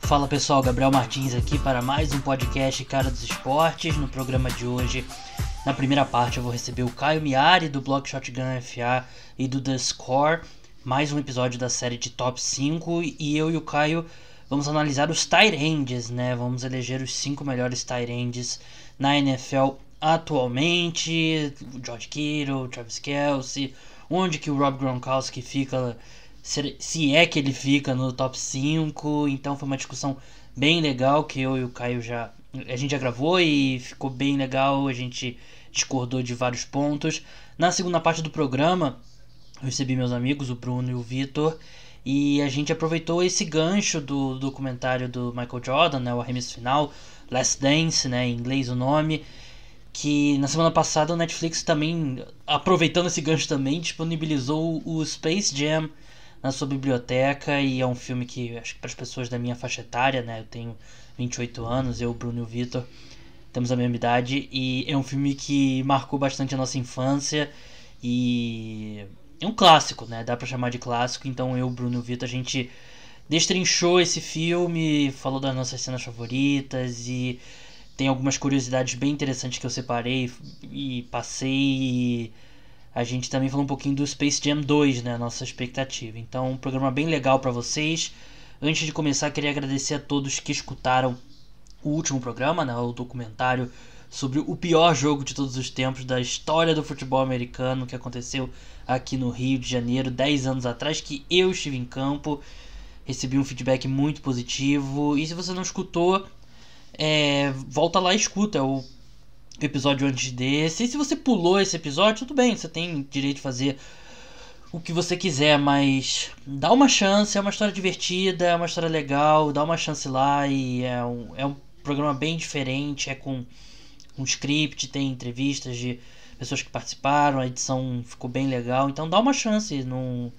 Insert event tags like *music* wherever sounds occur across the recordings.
Fala pessoal, Gabriel Martins aqui para mais um podcast Cara dos Esportes. No programa de hoje, na primeira parte, eu vou receber o Caio Miari do blog Shotgun FA e do The Score, mais um episódio da série de Top 5 e eu e o Caio vamos analisar os tight né? Vamos eleger os 5 melhores tight na NFL atualmente, George Kittle, Travis Kelce, onde que o Rob Gronkowski fica se é que ele fica no top 5. Então foi uma discussão bem legal que eu e o Caio já. A gente já gravou e ficou bem legal. A gente discordou de vários pontos. Na segunda parte do programa, eu recebi meus amigos, o Bruno e o Vitor. E a gente aproveitou esse gancho do documentário do Michael Jordan, né, o arremesso final, Last Dance, né, em inglês o nome, que na semana passada o Netflix também, aproveitando esse gancho também, disponibilizou o Space Jam na sua biblioteca e é um filme que acho que para as pessoas da minha faixa etária, né? Eu tenho 28 anos, eu, Bruno e o Vitor temos a mesma idade e é um filme que marcou bastante a nossa infância e é um clássico, né? Dá para chamar de clássico. Então eu, Bruno e o Vitor, a gente destrinchou esse filme, falou das nossas cenas favoritas e tem algumas curiosidades bem interessantes que eu separei e passei e a gente também falou um pouquinho do Space Jam 2, né? Nossa expectativa. Então, um programa bem legal para vocês. Antes de começar, queria agradecer a todos que escutaram o último programa, né? O documentário sobre o pior jogo de todos os tempos da história do futebol americano que aconteceu aqui no Rio de Janeiro 10 anos atrás, que eu estive em campo. Recebi um feedback muito positivo. E se você não escutou, é, volta lá e escuta. O episódio antes desse. E se você pulou esse episódio, tudo bem, você tem direito de fazer o que você quiser, mas dá uma chance, é uma história divertida, é uma história legal, dá uma chance lá e é um, é um programa bem diferente, é com um script, tem entrevistas de pessoas que participaram, a edição ficou bem legal, então dá uma chance, não,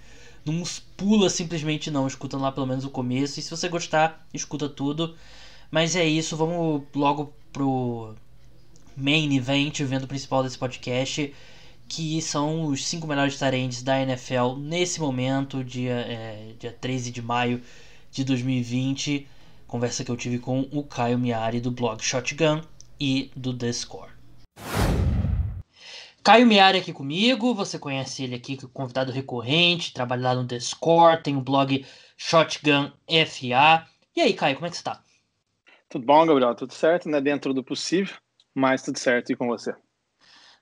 não pula simplesmente não, escuta lá pelo menos o começo, e se você gostar, escuta tudo. Mas é isso, vamos logo pro main event, o evento principal desse podcast, que são os cinco melhores tarentes da NFL nesse momento, dia, é, dia 13 de maio de 2020. Conversa que eu tive com o Caio Miari do blog Shotgun e do The Score. Caio Miari aqui comigo, você conhece ele aqui, convidado recorrente, trabalha lá no The Score, tem o blog Shotgun FA. E aí, Caio, como é que você tá? Tudo bom, Gabriel? Tudo certo, né? Dentro do possível. Mas tudo certo, e com você?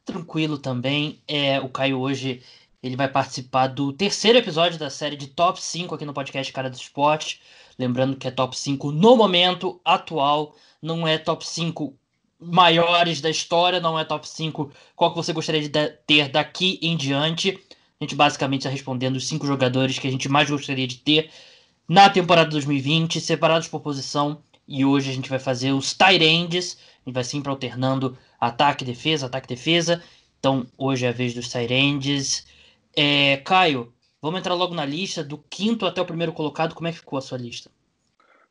Tranquilo também. É, o Caio hoje ele vai participar do terceiro episódio da série de Top 5 aqui no podcast Cara do Esporte. Lembrando que é Top 5 no momento atual, não é Top 5 maiores da história, não é Top 5 qual que você gostaria de ter daqui em diante. A gente basicamente está respondendo os cinco jogadores que a gente mais gostaria de ter na temporada 2020, separados por posição. E hoje a gente vai fazer os tight ends gente vai sempre alternando ataque, defesa, ataque, defesa. Então, hoje é a vez dos Tyrands. É, Caio, vamos entrar logo na lista, do quinto até o primeiro colocado, como é que ficou a sua lista?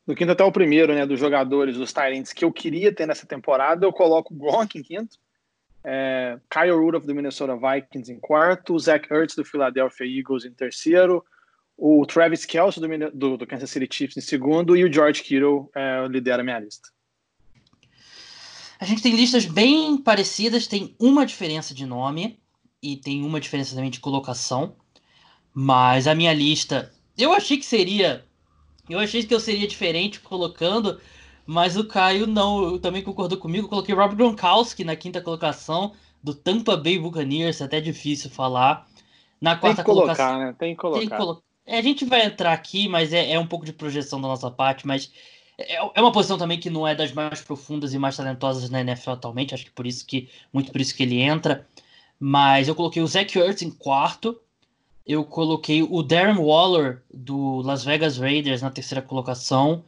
Do quinto até o primeiro, né, dos jogadores, dos Tyrants que eu queria ter nessa temporada, eu coloco o Gronk em quinto, é, Kyle Rudolph do Minnesota Vikings em quarto, Zach Ertz do Philadelphia Eagles em terceiro, o Travis Kelce do, do, do Kansas City Chiefs em segundo e o George Kittle é, lidera a minha lista. A gente tem listas bem parecidas, tem uma diferença de nome e tem uma diferença também de colocação. Mas a minha lista, eu achei que seria. Eu achei que eu seria diferente colocando, mas o Caio não, também concordou comigo. Eu coloquei Rob Gronkowski na quinta colocação do Tampa Bay Buccaneers, é até difícil falar. Na quarta tem que colocar, colocação, né? Tem que colocar. Tem que colo... é, a gente vai entrar aqui, mas é, é um pouco de projeção da nossa parte, mas é, é uma posição também que não é das mais profundas e mais talentosas na NFL atualmente, acho que por isso que muito por isso que ele entra. Mas eu coloquei o Zach Ertz em quarto. Eu coloquei o Darren Waller do Las Vegas Raiders na terceira colocação.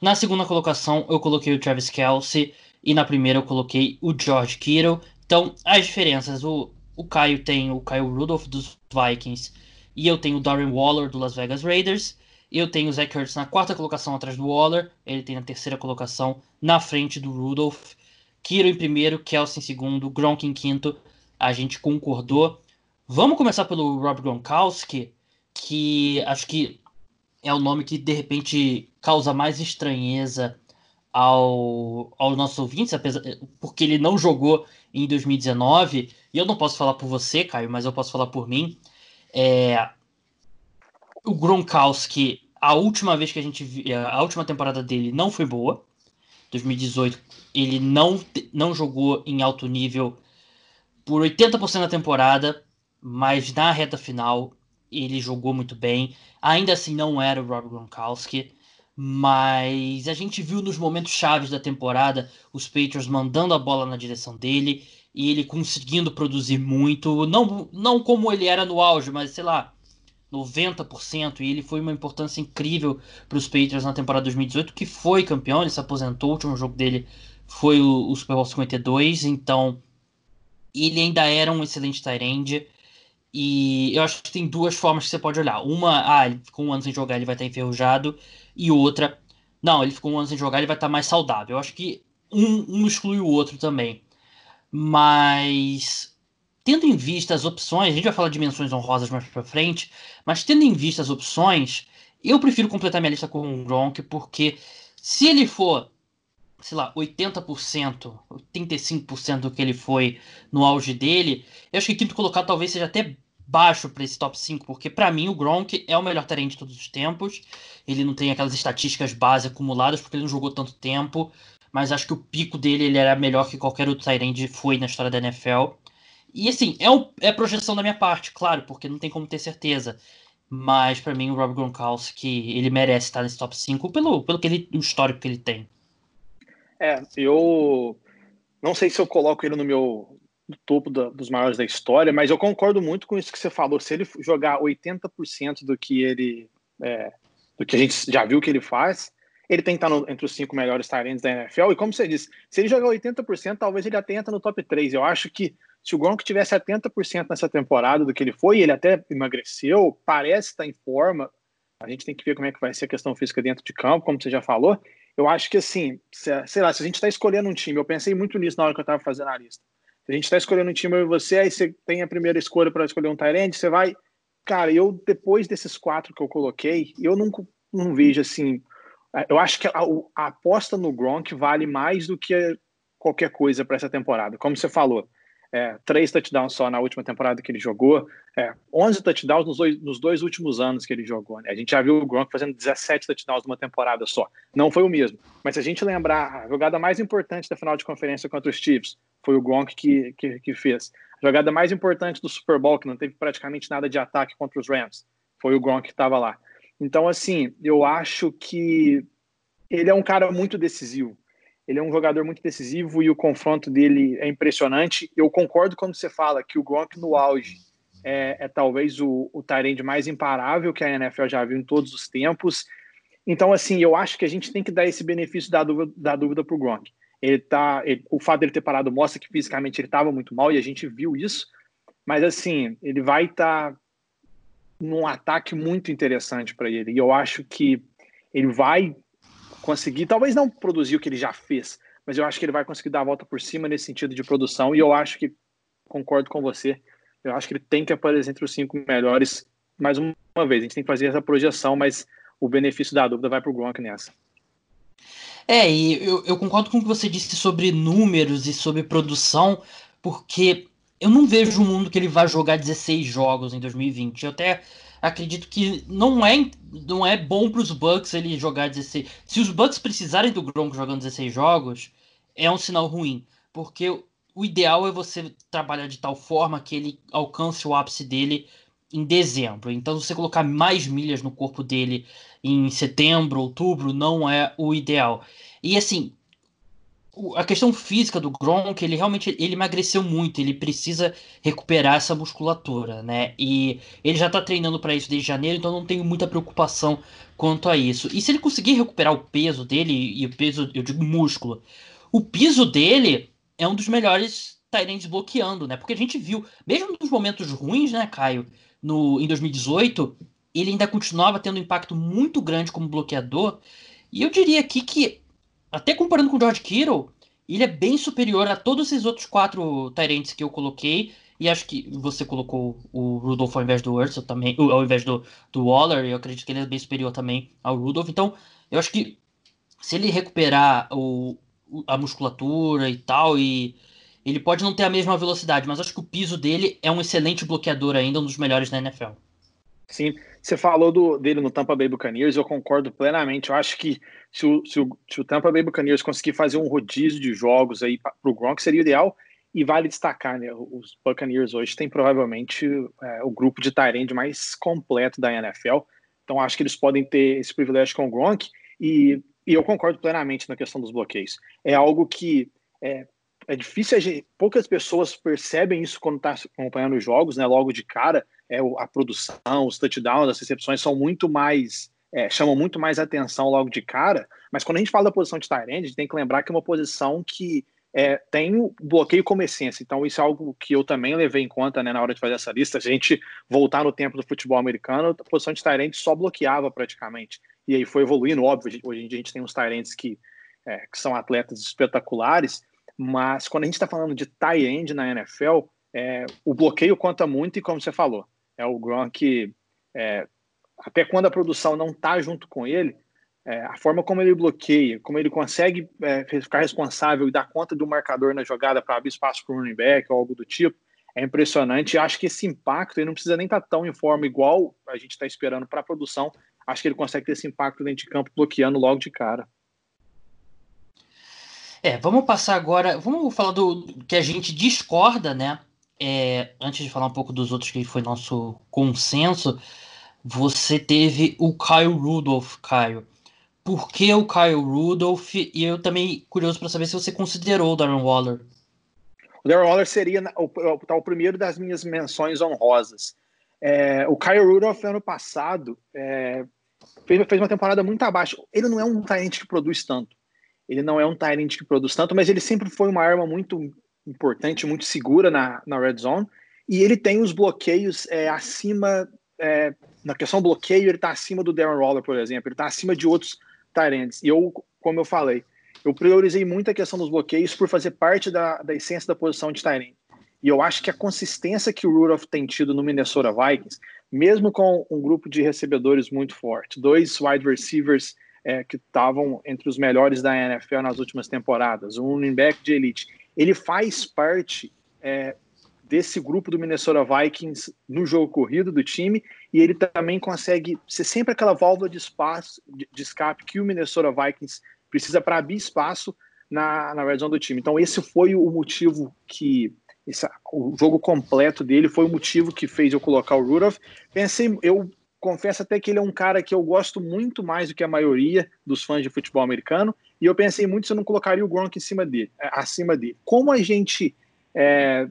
Na segunda colocação eu coloquei o Travis Kelsey e na primeira eu coloquei o George Kittle. Então, as diferenças, o, o Caio tem o Kyle Rudolph dos Vikings e eu tenho o Darren Waller do Las Vegas Raiders. Eu tenho o Zach Ertz na quarta colocação atrás do Waller. Ele tem na terceira colocação na frente do Rudolph. Kiro em primeiro, Kelsey em segundo, Gronk em quinto. A gente concordou. Vamos começar pelo Rob Gronkowski, que acho que é o nome que de repente causa mais estranheza ao, aos nossos ouvintes, apesar, porque ele não jogou em 2019, e eu não posso falar por você, Caio, mas eu posso falar por mim. É, o Gronkowski, a última vez que a gente viu, a última temporada dele não foi boa. 2018, ele não, não jogou em alto nível por 80% da temporada, mas na reta final ele jogou muito bem. Ainda assim, não era o Rob Gronkowski, mas a gente viu nos momentos chaves da temporada os Patriots mandando a bola na direção dele e ele conseguindo produzir muito. Não, não como ele era no auge, mas sei lá, 90%. E ele foi uma importância incrível para os Patriots na temporada 2018, que foi campeão. Ele se aposentou, o último jogo dele foi o, o Super Bowl 52. Então, ele ainda era um excelente end. E eu acho que tem duas formas que você pode olhar. Uma, ah, ele ficou um ano sem jogar, ele vai estar enferrujado. E outra, não, ele ficou um ano sem jogar, ele vai estar mais saudável. Eu acho que um, um exclui o outro também. Mas, tendo em vista as opções, a gente vai falar de menções honrosas mais pra frente, mas tendo em vista as opções, eu prefiro completar minha lista com o Gronk, porque se ele for sei lá, 80%, 85% do que ele foi no auge dele, eu acho que quinto colocado talvez seja até baixo para esse top 5, porque para mim o Gronk é o melhor terreno de todos os tempos. Ele não tem aquelas estatísticas base acumuladas porque ele não jogou tanto tempo, mas acho que o pico dele ele era melhor que qualquer outro Tyrande foi na história da NFL. E assim, é, um, é projeção da minha parte, claro, porque não tem como ter certeza. Mas para mim o Rob Gronkowski, ele merece estar nesse top 5 pelo, pelo que ele, o histórico que ele tem. É, eu não sei se eu coloco ele no meu no topo da, dos maiores da história, mas eu concordo muito com isso que você falou. Se ele jogar 80% do que ele é, do que a gente já viu que ele faz, ele tem que estar no, entre os cinco melhores talentos da NFL. E como você disse, se ele jogar 80%, talvez ele até entre no top 3. Eu acho que se o Gronk tivesse 70% nessa temporada do que ele foi, ele até emagreceu, parece estar em forma. A gente tem que ver como é que vai ser a questão física dentro de campo, como você já falou. Eu acho que assim, sei lá, se a gente está escolhendo um time, eu pensei muito nisso na hora que eu estava fazendo a lista. Se a gente está escolhendo um time e você, aí você tem a primeira escolha para escolher um Tyrande, você vai. Cara, eu depois desses quatro que eu coloquei, eu não, não vejo assim. Eu acho que a, a aposta no Gronk vale mais do que qualquer coisa para essa temporada. Como você falou, é, três touchdowns só na última temporada que ele jogou, é, 11 touchdowns nos dois, nos dois últimos anos que ele jogou. Né? A gente já viu o Gronk fazendo 17 touchdowns numa temporada só. Não foi o mesmo. Mas se a gente lembrar, a jogada mais importante da final de conferência contra os Chiefs foi o Gronk que, que, que fez. A jogada mais importante do Super Bowl, que não teve praticamente nada de ataque contra os Rams, foi o Gronk que estava lá. Então, assim, eu acho que ele é um cara muito decisivo. Ele é um jogador muito decisivo e o confronto dele é impressionante. Eu concordo quando você fala que o Gronk no auge é, é talvez o, o Tyrande mais imparável que a NFL já viu em todos os tempos. Então, assim, eu acho que a gente tem que dar esse benefício da dúvida, da dúvida Gronk. Ele tá, ele, o fato dele ter parado mostra que fisicamente ele estava muito mal e a gente viu isso. Mas, assim, ele vai estar tá num ataque muito interessante para ele. E eu acho que ele vai conseguir, talvez não produzir o que ele já fez, mas eu acho que ele vai conseguir dar a volta por cima nesse sentido de produção. E eu acho que, concordo com você, eu acho que ele tem que aparecer entre os cinco melhores mais uma vez. A gente tem que fazer essa projeção, mas o benefício da dúvida vai para o Gronk nessa. É, e eu, eu concordo com o que você disse sobre números e sobre produção, porque eu não vejo um mundo que ele vai jogar 16 jogos em 2020. Eu até acredito que não é, não é bom para os Bucks ele jogar 16. Se os Bucks precisarem do Gronk jogando 16 jogos, é um sinal ruim, porque o ideal é você trabalhar de tal forma que ele alcance o ápice dele em dezembro. Então, você colocar mais milhas no corpo dele em setembro, outubro, não é o ideal. E assim, a questão física do Gronk, ele realmente ele emagreceu muito, ele precisa recuperar essa musculatura, né? E ele já tá treinando para isso desde janeiro, então não tenho muita preocupação quanto a isso. E se ele conseguir recuperar o peso dele, e o peso, eu digo músculo, o piso dele é um dos melhores Tyrants bloqueando, né? Porque a gente viu, mesmo nos momentos ruins, né, Caio, no, em 2018, ele ainda continuava tendo um impacto muito grande como bloqueador. E eu diria aqui que até comparando com o George Kittle, ele é bem superior a todos esses outros quatro Tyrants que eu coloquei E acho que você colocou o Rudolph ao invés do Urso também, ao invés do, do Waller, eu acredito que ele é bem superior também ao Rudolph. Então, eu acho que se ele recuperar o, a musculatura e tal, e ele pode não ter a mesma velocidade, mas acho que o piso dele é um excelente bloqueador ainda, um dos melhores da NFL. Sim, você falou do, dele no Tampa Bay Buccaneers, eu concordo plenamente. Eu acho que se o, se o, se o Tampa Bay Buccaneers conseguir fazer um rodízio de jogos aí para o Gronk, seria ideal. E vale destacar, né? Os Buccaneers hoje têm provavelmente é, o grupo de Tyrande mais completo da NFL. Então acho que eles podem ter esse privilégio com o Gronk. E, e eu concordo plenamente na questão dos bloqueios. É algo que é, é difícil, gente, poucas pessoas percebem isso quando está acompanhando os jogos, né? Logo de cara, é, a produção, os touchdowns, as recepções são muito mais. É, chamam muito mais atenção logo de cara, mas quando a gente fala da posição de Tyrande, a gente tem que lembrar que é uma posição que é, tem o bloqueio como essência. Então, isso é algo que eu também levei em conta né, na hora de fazer essa lista. A gente voltar no tempo do futebol americano, a posição de Tyrande só bloqueava praticamente. E aí foi evoluindo, óbvio. Hoje em dia a gente tem uns Tyrands que, é, que são atletas espetaculares, mas quando a gente está falando de tie end na NFL, é, o bloqueio conta muito, e como você falou, é o Gronk, é, até quando a produção não está junto com ele, é, a forma como ele bloqueia, como ele consegue é, ficar responsável e dar conta do marcador na jogada para abrir espaço para o running back ou algo do tipo, é impressionante. Acho que esse impacto ele não precisa nem estar tá tão em forma igual a gente está esperando para a produção. Acho que ele consegue ter esse impacto dentro de campo bloqueando logo de cara. É, vamos passar agora. Vamos falar do que a gente discorda, né? é, antes de falar um pouco dos outros que foi nosso consenso, você teve o Kyle Rudolph, Caio. Por que o Kyle Rudolph? E eu também curioso para saber se você considerou o Darren Waller. O Darren Waller seria o, tá, o primeiro das minhas menções honrosas. É, o Kyle Rudolph, ano passado, é, fez, fez, uma temporada muito abaixo. Ele não é um talento que produz tanto. Ele não é um talento que produz tanto, mas ele sempre foi uma arma muito importante, muito segura na, na red zone. E ele tem os bloqueios é, acima. Na questão bloqueio, ele está acima do Darren Waller, por exemplo. Ele está acima de outros Tyrants. E eu, como eu falei, eu priorizei muito a questão dos bloqueios por fazer parte da, da essência da posição de Tyrant. E eu acho que a consistência que o Rudolph tem tido no Minnesota Vikings, mesmo com um grupo de recebedores muito forte, dois wide receivers é, que estavam entre os melhores da NFL nas últimas temporadas, um running back de elite ele faz parte é, desse grupo do Minnesota Vikings no jogo corrido do time e ele também consegue ser sempre aquela válvula de espaço, de, de escape que o Minnesota Vikings precisa para abrir espaço na, na red zone do time. Então esse foi o motivo que esse, o jogo completo dele foi o motivo que fez eu colocar o Rudolph. Pensei, eu confesso até que ele é um cara que eu gosto muito mais do que a maioria dos fãs de futebol americano e eu pensei muito se eu não colocaria o Gronk em cima dele, é, acima dele. Como a gente é,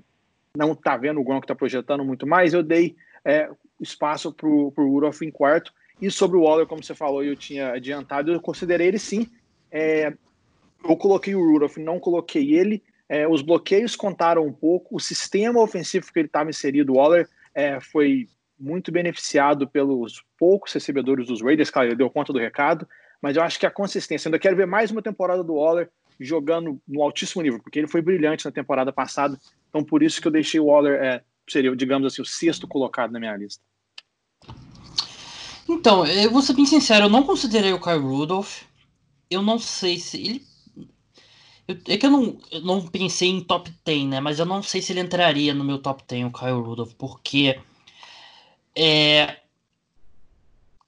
não está vendo o Gronk está projetando muito mais, eu dei é, espaço para o Rudolph em quarto. E sobre o Waller, como você falou, eu tinha adiantado, eu considerei ele sim. É, eu coloquei o Rudolph, não coloquei ele. É, os bloqueios contaram um pouco. O sistema ofensivo que ele estava inserido, o Waller, é, foi muito beneficiado pelos poucos recebedores dos Raiders, claro, ele deu conta do recado, mas eu acho que a consistência, ainda quero ver mais uma temporada do Waller jogando no altíssimo nível, porque ele foi brilhante na temporada passada, então por isso que eu deixei o Waller, é, seria, digamos assim, o sexto colocado na minha lista. Então, eu vou ser bem sincero, eu não considerei o Kyle Rudolph, eu não sei se ele... Eu, é que eu não, eu não pensei em top 10, né, mas eu não sei se ele entraria no meu top 10, o Kyle Rudolph, porque... É,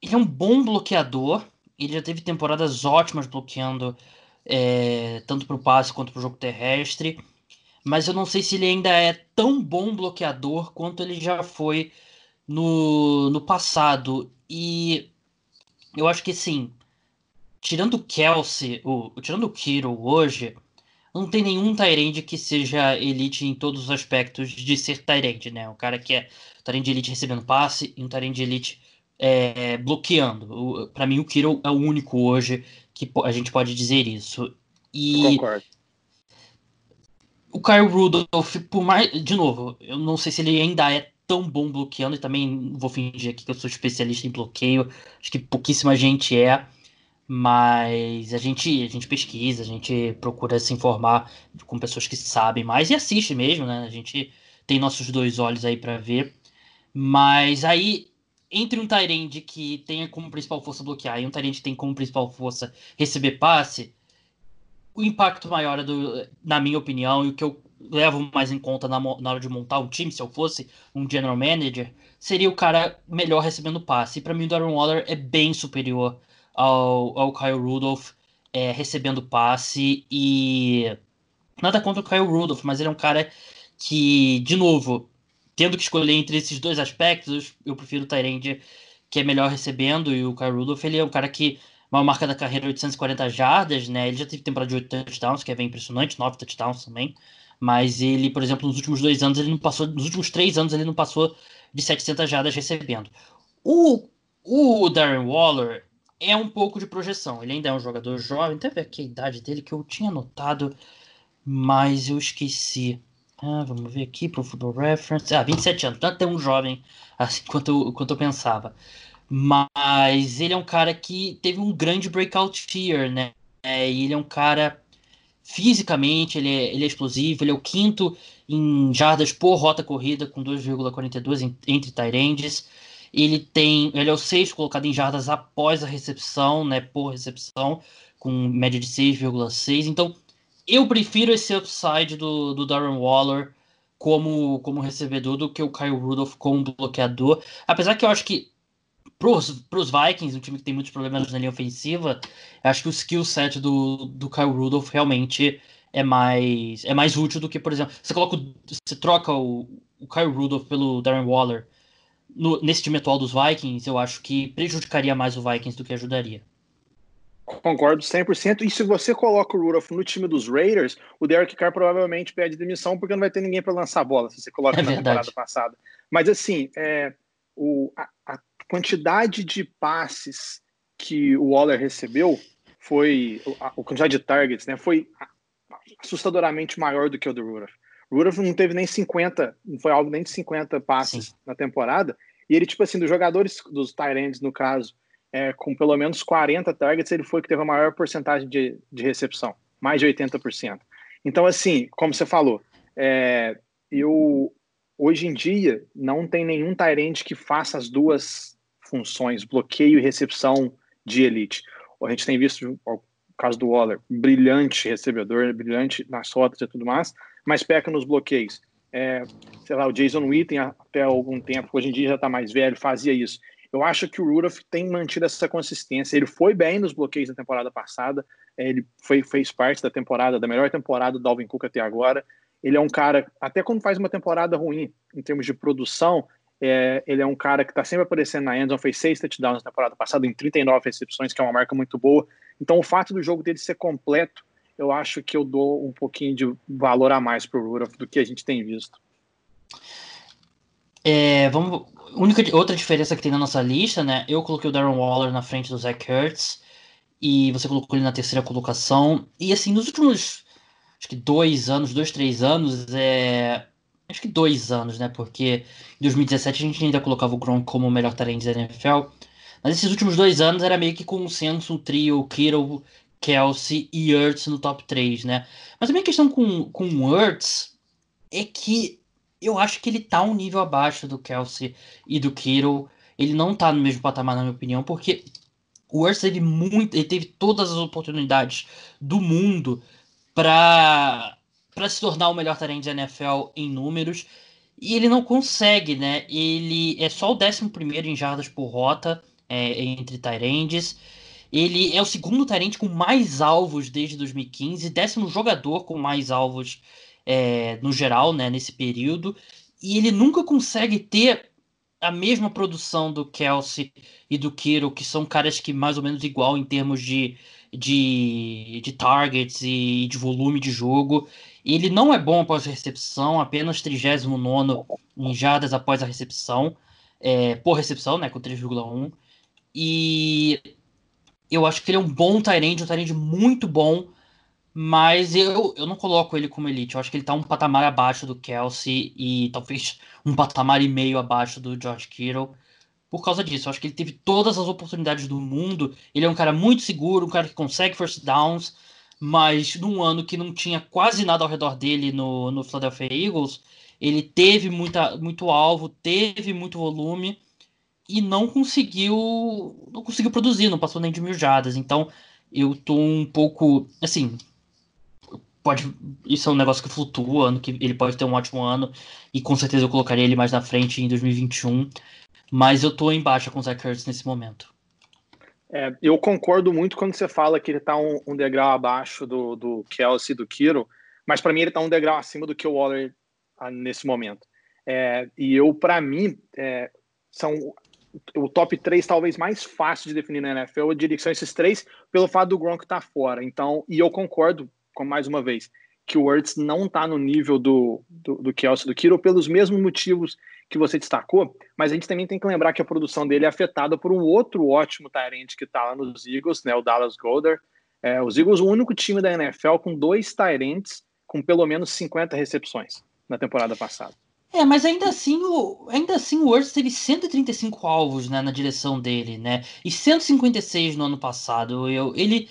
ele é um bom bloqueador, ele já teve temporadas ótimas bloqueando é, tanto para o passe quanto para o jogo terrestre. Mas eu não sei se ele ainda é tão bom bloqueador quanto ele já foi no, no passado. E eu acho que sim, tirando o Kelsey, o, tirando o Kiro hoje, não tem nenhum Tyrande que seja elite em todos os aspectos de ser Tyrande, né? O cara que é Tyrande elite recebendo passe e um Tyrande elite é, bloqueando. Para mim, o Kiro é o único hoje que a gente pode dizer isso. E Concordo. O Kyle Rudolph, por mais. De novo, eu não sei se ele ainda é tão bom bloqueando, e também vou fingir aqui que eu sou especialista em bloqueio. Acho que pouquíssima gente é. Mas a gente, a gente pesquisa, a gente procura se informar com pessoas que sabem mais e assiste mesmo, né? A gente tem nossos dois olhos aí para ver. Mas aí, entre um Tyrande que tenha como principal força bloquear e um Tyrande que tem como principal força receber passe, o impacto maior, é do, na minha opinião, e o que eu levo mais em conta na, na hora de montar um time, se eu fosse um general manager, seria o cara melhor recebendo passe. E para mim, o Darren Waller é bem superior ao, ao Kyle Rudolph é, recebendo passe. E nada contra o Kyle Rudolph, mas ele é um cara que, de novo, tendo que escolher entre esses dois aspectos, eu prefiro o Tyrande, que é melhor recebendo, e o Kyle Rudolph, ele é um cara que uma marca da carreira 840 jardas, né? Ele já teve temporada de 8 touchdowns, que é bem impressionante, 9 touchdowns também. Mas ele, por exemplo, nos últimos dois anos, ele não passou, nos últimos três anos, ele não passou de 700 jardas recebendo. O, o Darren Waller é um pouco de projeção. Ele ainda é um jogador jovem, até ver aqui a idade dele que eu tinha notado, mas eu esqueci. Ah, vamos ver aqui pro Football Reference. Ah, 27 anos, não é tão jovem assim *laughs* quanto eu, quanto eu pensava. Mas ele é um cara que teve um grande breakout fear, né? É, ele é um cara fisicamente, ele é, ele é explosivo, ele é o quinto em jardas por rota corrida, com 2,42 entre Tyrandes. Ele tem. Ele é o sexto colocado em jardas após a recepção, né? Por recepção, com média de 6,6. Então, eu prefiro esse upside do, do Darren Waller como, como recebedor do que o Kyle Rudolph como bloqueador. Apesar que eu acho que pros, pros Vikings, um time que tem muitos problemas na linha ofensiva, acho que o skill set do, do Kyle Rudolph realmente é mais é mais útil do que, por exemplo, você coloca você troca o, o Kyle Rudolph pelo Darren Waller no, nesse time atual dos Vikings, eu acho que prejudicaria mais o Vikings do que ajudaria. Concordo 100%. E se você coloca o Rudolph no time dos Raiders, o Derek Carr provavelmente pede demissão porque não vai ter ninguém para lançar a bola, se você coloca é na verdade. temporada passada. Mas assim, é, o, a, quantidade de passes que o Waller recebeu foi a, a quantidade de targets, né? Foi assustadoramente maior do que o do Rudolph. Rudolph não teve nem 50, não foi algo nem de 50 passes Sim. na temporada. E ele, tipo assim, dos jogadores, dos Tyrants, no caso, é, com pelo menos 40 targets, ele foi que teve a maior porcentagem de, de recepção, mais de 80%. Então, assim, como você falou, é, eu hoje em dia não tem nenhum Tyrant que faça as duas funções, bloqueio e recepção de elite. A gente tem visto o caso do Waller, brilhante recebedor, brilhante nas rotas e tudo mais, mas peca nos bloqueios. É, sei lá, o Jason Witten até algum tempo, hoje em dia já está mais velho, fazia isso. Eu acho que o Rudolph tem mantido essa consistência. Ele foi bem nos bloqueios da temporada passada. É, ele foi, fez parte da temporada, da melhor temporada do Dalvin Cook até agora. Ele é um cara, até quando faz uma temporada ruim em termos de produção, é, ele é um cara que está sempre aparecendo na endzone, fez seis touchdowns na temporada passada em 39 recepções, que é uma marca muito boa. Então, o fato do jogo dele ser completo, eu acho que eu dou um pouquinho de valor a mais para o Rudolph do que a gente tem visto. É, vamos, única outra diferença que tem na nossa lista, né? Eu coloquei o Darren Waller na frente do Zach Ertz e você colocou ele na terceira colocação. E assim, nos últimos acho que dois anos, dois, três anos, é, acho que dois anos, né? Porque em 2017 a gente ainda colocava o Gronk como o melhor talento da NFL. Mas esses últimos dois anos era meio que consenso, um trio, Kittle, Kelsey e Ertz no top 3, né? Mas a minha questão com, com o Ertz é que eu acho que ele tá um nível abaixo do Kelsey e do Kittle. Ele não tá no mesmo patamar, na minha opinião, porque o Ertz teve muito, ele teve todas as oportunidades do mundo para para se tornar o melhor talento da NFL em números. E ele não consegue, né? Ele é só o 11 em jardas por rota é, entre Tyrands. Ele é o segundo Tyrant com mais alvos desde 2015, décimo jogador com mais alvos é, no geral, né, nesse período. E ele nunca consegue ter a mesma produção do Kelsey e do Kiro, que são caras que mais ou menos igual em termos de, de, de targets e de volume de jogo. Ele não é bom após a recepção, apenas 39 em jardas após a recepção, é, por recepção, né, com 3,1. E eu acho que ele é um bom Tyrande, um Tyrande muito bom, mas eu, eu não coloco ele como elite. Eu acho que ele tá um patamar abaixo do Kelsey e talvez um patamar e meio abaixo do George Kittle. Por causa disso, eu acho que ele teve todas as oportunidades do mundo. Ele é um cara muito seguro, um cara que consegue first downs, mas num ano que não tinha quase nada ao redor dele no, no Philadelphia Eagles, ele teve muita, muito alvo, teve muito volume e não conseguiu não conseguiu produzir, não passou nem de mil jardas. Então eu tô um pouco assim, pode isso é um negócio que flutua, ano que ele pode ter um ótimo ano e com certeza eu colocaria ele mais na frente em 2021, mas eu tô em baixa com o Zach Ertz nesse momento. É, eu concordo muito quando você fala que ele tá um, um degrau abaixo do, do Kelsey do Kiro, mas para mim ele tá um degrau acima do que o Waller ah, nesse momento. É, e eu, para mim, é, são o top 3 talvez mais fácil de definir na NFL, eu diria que são esses três, pelo fato do Gronk estar tá fora. Então, e eu concordo, com mais uma vez, que o Words não está no nível do, do, do Kelsey do Kiro pelos mesmos motivos que você destacou, mas a gente também tem que lembrar que a produção dele é afetada por um outro ótimo Tyrant que está lá nos Eagles, né, o Dallas Golder. É, os Eagles, o único time da NFL com dois Tyrants com pelo menos 50 recepções na temporada passada. É, mas ainda assim o, ainda assim o Words teve 135 alvos né, na direção dele, né? E 156 no ano passado. Eu, ele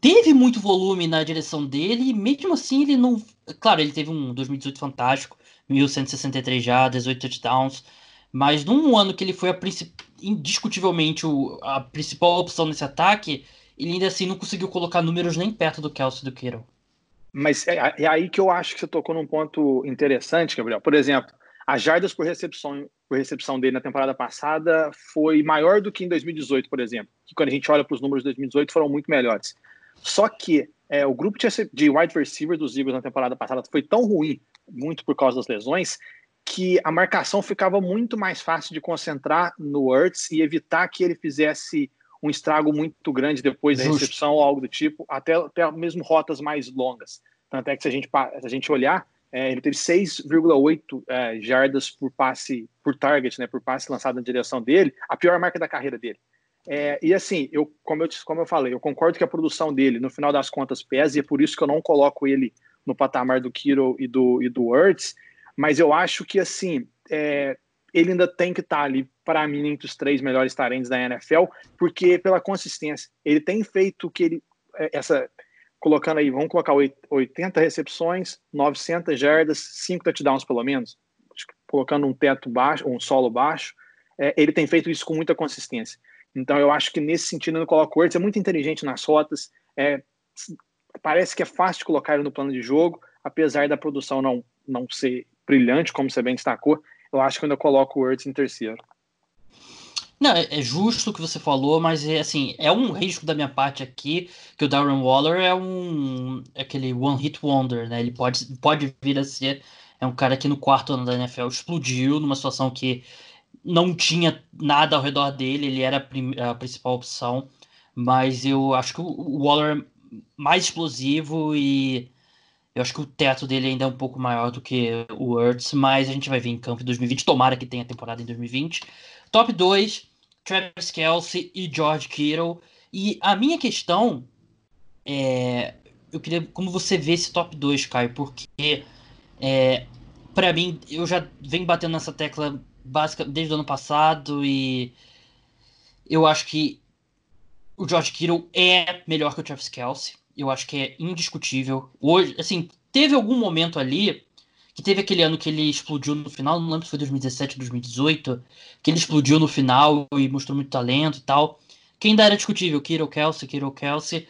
teve muito volume na direção dele, mesmo assim ele não. Claro, ele teve um 2018 fantástico, 1163 já, 18 touchdowns. Mas num ano que ele foi indiscutivelmente o, a principal opção nesse ataque, ele ainda assim não conseguiu colocar números nem perto do Kelsey do Kittle. Mas é, é, aí que eu acho que você tocou num ponto interessante, Gabriel. Por exemplo, as jardas por recepção, por recepção dele na temporada passada foi maior do que em 2018, por exemplo. Que quando a gente olha para os números de 2018 foram muito melhores. Só que é, o grupo de, de wide receivers dos Eagles na temporada passada foi tão ruim, muito por causa das lesões, que a marcação ficava muito mais fácil de concentrar no Ertz e evitar que ele fizesse um estrago muito grande depois da recepção ou algo do tipo, até, até mesmo rotas mais longas. Tanto é que se a gente, se a gente olhar, é, ele teve 6,8 é, jardas por passe, por target, né, por passe lançado na direção dele, a pior marca da carreira dele. É, e assim, eu como, eu, como eu falei, eu concordo que a produção dele, no final das contas, pesa, e é por isso que eu não coloco ele no patamar do Kiro e do, e do Ertz, mas eu acho que, assim, é, ele ainda tem que estar tá ali, para mim, entre os três melhores talentos da NFL, porque pela consistência, ele tem feito que ele, é, essa, colocando aí, vamos colocar 80 recepções, 900 jardas, 5 touchdowns pelo menos, colocando um teto baixo, um solo baixo, é, ele tem feito isso com muita consistência. Então eu acho que nesse sentido eu coloco o Ertz, é muito inteligente nas rotas, é, parece que é fácil colocar ele no plano de jogo, apesar da produção não, não ser brilhante, como você bem destacou, eu acho que ainda coloco o Ertz em terceiro. Não, é, é justo o que você falou, mas é assim, é um risco da minha parte aqui que o Darren Waller é um aquele one hit wonder, né? Ele pode, pode vir a ser é um cara que no quarto ano da NFL explodiu numa situação que não tinha nada ao redor dele, ele era a, a principal opção, mas eu acho que o Waller mais explosivo e eu acho que o teto dele ainda é um pouco maior do que o Ertz, mas a gente vai ver em campo em 2020. Tomara que tenha temporada em 2020. Top 2, Travis Kelsey e George Kittle. E a minha questão é. Eu queria. Como você vê esse top 2, Caio? Porque. É, para mim, eu já venho batendo nessa tecla básica desde o ano passado e. Eu acho que o George Kittle é melhor que o Travis Kelsey eu acho que é indiscutível. Hoje, assim, teve algum momento ali que teve aquele ano que ele explodiu no final, não lembro se foi 2017 ou 2018, que ele explodiu no final e mostrou muito talento e tal. Que ainda era discutível, Kiro Kelsey, Kiro Kelsey,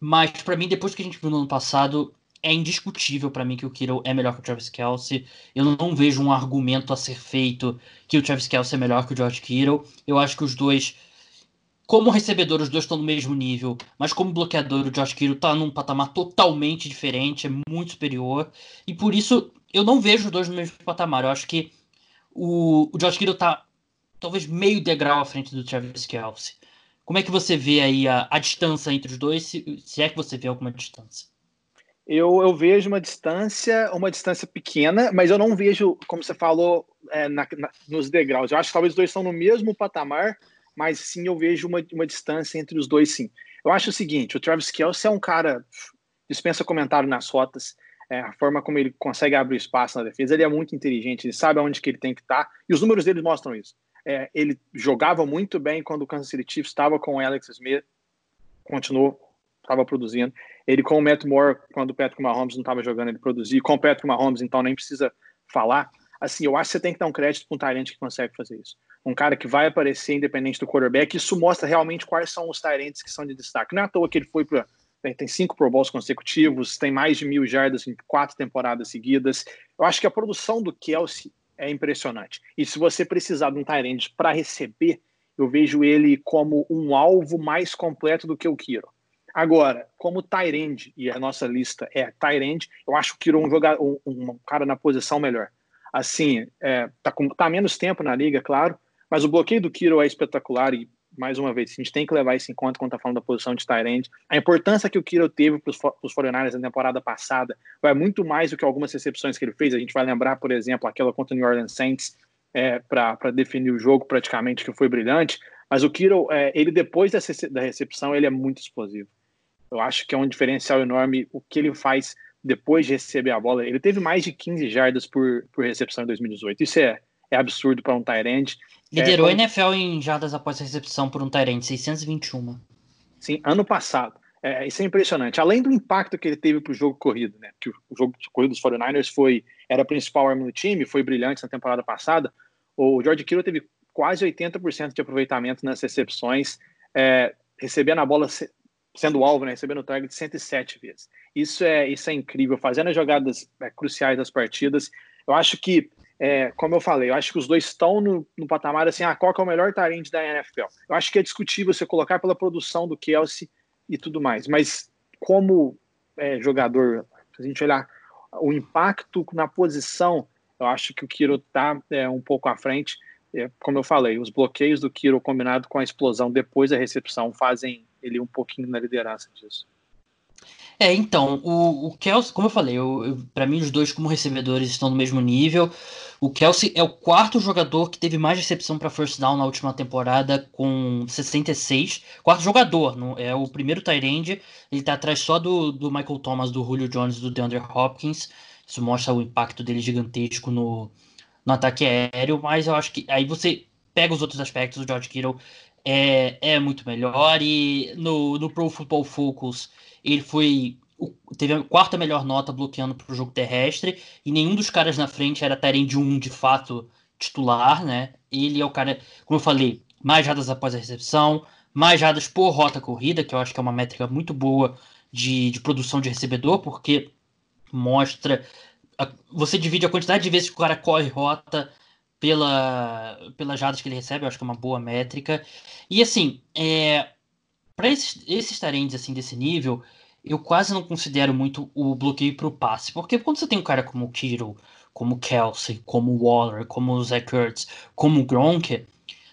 mas para mim, depois que a gente viu no ano passado, é indiscutível para mim que o Kiro é melhor que o Travis Kelsey. Eu não vejo um argumento a ser feito que o Travis Kelsey é melhor que o George Kittle. Eu acho que os dois como recebedor, os dois estão no mesmo nível, mas como bloqueador, o Josh Kittle está num patamar totalmente diferente, é muito superior, e por isso eu não vejo os dois no mesmo patamar. Eu acho que o, o Josh Kittle está talvez meio degrau à frente do Travis Kelce. Como é que você vê aí a, a distância entre os dois, se, se, é que você vê alguma distância? Eu, eu vejo uma distância, uma distância pequena, mas eu não vejo, como você falou, é, na, na, nos degraus. Eu acho que talvez os dois estão no mesmo patamar, mas sim eu vejo uma, uma distância entre os dois, sim. Eu acho o seguinte, o Travis Kelce é um cara, dispensa comentário nas rotas, é, a forma como ele consegue abrir espaço na defesa, ele é muito inteligente, ele sabe aonde que ele tem que estar, tá, e os números dele mostram isso. É, ele jogava muito bem quando o Kansas City Chiefs estava com o Alex Smith, continuou, estava produzindo. Ele com o Matt Moore, quando o Patrick Mahomes não estava jogando, ele produzia. Com o Patrick Mahomes, então nem precisa falar, assim, eu acho que você tem que dar um crédito para um Tyrant que consegue fazer isso. Um cara que vai aparecer independente do quarterback, isso mostra realmente quais são os Tyrants que são de destaque. Não é à toa que ele foi para tem cinco Pro Bowls consecutivos, tem mais de mil jardas em quatro temporadas seguidas. Eu acho que a produção do Kelsey é impressionante. E se você precisar de um Tyrande para receber, eu vejo ele como um alvo mais completo do que o Kiro. Agora, como Tyrande, e a nossa lista é Tyrande, eu acho o Kiro um, um, um cara na posição melhor. Assim, é, tá, com, tá menos tempo na liga, claro, mas o bloqueio do Kiro é espetacular e mais uma vez, a gente tem que levar isso em conta quando está falando da posição de Tyrande. A importância que o Kiro teve para os 49 na temporada passada vai muito mais do que algumas recepções que ele fez. A gente vai lembrar, por exemplo, aquela contra o New Orleans Saints é, para definir o jogo praticamente, que foi brilhante. Mas o Kiro, é, ele depois da recepção, ele é muito explosivo. Eu acho que é um diferencial enorme o que ele faz depois de receber a bola. Ele teve mais de 15 jardas por, por recepção em 2018. Isso é, é absurdo para um Tyrande. Liderou é, a NFL em jardas após a recepção por um Tyrande, 621. Sim, ano passado. É, isso é impressionante. Além do impacto que ele teve para o jogo corrido, né? Que o jogo corrido dos 49ers foi, era a principal arma do time, foi brilhante na temporada passada. O George Kittle teve quase 80% de aproveitamento nas recepções, é, recebendo a bola sendo alvo, né, recebendo o target 107 vezes. Isso é, isso é incrível, fazendo as jogadas é, cruciais das partidas. Eu acho que é, como eu falei, eu acho que os dois estão no, no patamar assim, ah, qual é o melhor talento da NFL? Eu acho que é discutível você colocar pela produção do Kelsey e tudo mais, mas como é, jogador, se a gente olhar o impacto na posição, eu acho que o Kiro está é, um pouco à frente. É, como eu falei, os bloqueios do Kiro combinado com a explosão depois da recepção fazem ele um pouquinho na liderança disso. É, então, o, o Kelsey, como eu falei, para mim os dois como recebedores estão no mesmo nível. O Kelsey é o quarto jogador que teve mais recepção para first down na última temporada com 66. Quarto jogador, não, é o primeiro Tyrande. Ele tá atrás só do, do Michael Thomas, do Julio Jones do DeAndre Hopkins. Isso mostra o impacto dele gigantesco no, no ataque aéreo, mas eu acho que aí você pega os outros aspectos, o George Kittle é, é muito melhor e no, no Pro Football Focus ele foi teve a quarta melhor nota bloqueando para o jogo terrestre e nenhum dos caras na frente era de 1 de fato titular, né? Ele é o cara, como eu falei, mais jadas após a recepção, mais jadas por rota corrida, que eu acho que é uma métrica muito boa de, de produção de recebedor, porque mostra. A, você divide a quantidade de vezes que o cara corre rota pela, pelas jadas que ele recebe, eu acho que é uma boa métrica. E assim, é, para esses, esses tarendes assim, desse nível, eu quase não considero muito o bloqueio para o passe. Porque quando você tem um cara como o Kiro, como o Kelsey, como o Waller, como o Zach Ertz, como o Gronk,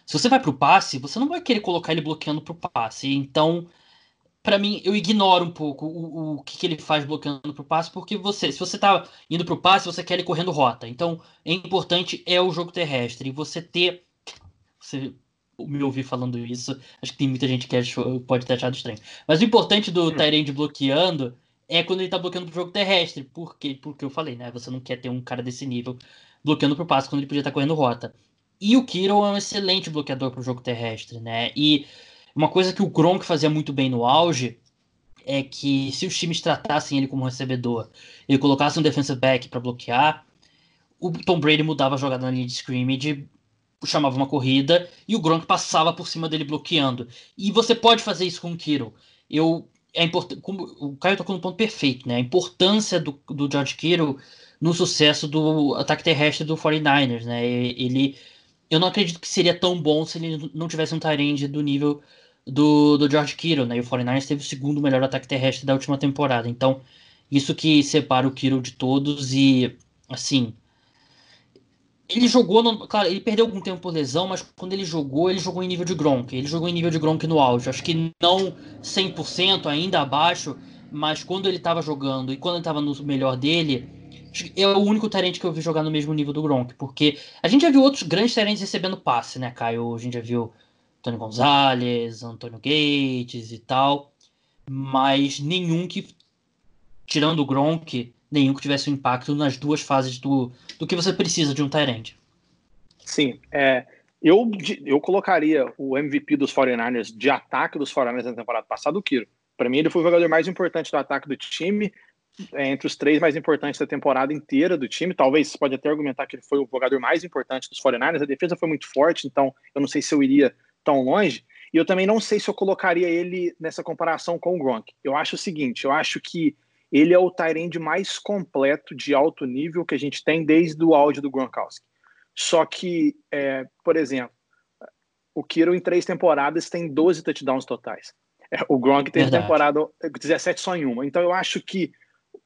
se você vai para o passe, você não vai querer colocar ele bloqueando para o passe. Então, para mim, eu ignoro um pouco o, o que, que, ele faz bloqueando para o passe, porque você, se você está indo para o passe, você quer ele correndo rota. Então, é importante é o jogo terrestre. E você ter. Você me ouvir falando isso. Acho que tem muita gente que achou, pode ter achado estranho. Mas o importante do hum. Tyrande bloqueando é quando ele tá bloqueando pro jogo terrestre. Porque, porque eu falei, né? Você não quer ter um cara desse nível bloqueando pro passe quando ele podia estar tá correndo rota. E o Kiro é um excelente bloqueador pro jogo terrestre, né? E uma coisa que o Gronk fazia muito bem no auge é que se os times tratassem ele como recebedor, ele colocasse um defensive back para bloquear, o Tom Brady mudava a jogada na linha de scrimmage chamava uma corrida e o Gronk passava por cima dele bloqueando. E você pode fazer isso com o Kittle. Eu é importante, o Caio tocou no ponto perfeito, né? A importância do, do George Kittle no sucesso do ataque terrestre do 49ers, né? Ele eu não acredito que seria tão bom se ele não tivesse um Tyrande do nível do, do George Kittle, né? E o 49ers teve o segundo melhor ataque terrestre da última temporada. Então, isso que separa o Kittle de todos e assim, ele jogou, no, claro, ele perdeu algum tempo por lesão, mas quando ele jogou, ele jogou em nível de Gronk. Ele jogou em nível de Gronk no auge. Acho que não 100%, ainda abaixo, mas quando ele estava jogando e quando ele estava no melhor dele, é o único talento que eu vi jogar no mesmo nível do Gronk. Porque a gente já viu outros grandes talentos recebendo passe, né, Caio? A gente já viu Tony Gonzalez, Antônio Gates e tal, mas nenhum que, tirando o Gronk, nenhum que tivesse um impacto nas duas fases do, do que você precisa de um Tyrande. Sim, é, eu, eu colocaria o MVP dos 49ers de ataque dos 49ers na temporada passada, o Kiro. Para mim, ele foi o jogador mais importante do ataque do time. é, entre os três mais importantes da temporada inteira do time. Talvez você pode até argumentar que ele foi o jogador mais importante dos 49ers. A defesa foi muito forte, então eu não sei se eu iria tão longe. E eu também não sei se eu colocaria ele nessa comparação com o Gronk. Eu acho o seguinte, eu acho que ele é o Tyrande mais completo de alto nível que a gente tem desde o áudio do Gronkowski. Só que, é, por exemplo, o Kiro em três temporadas tem 12 touchdowns totais. É, o Gronk tem temporada 17 só em uma. Então eu acho que,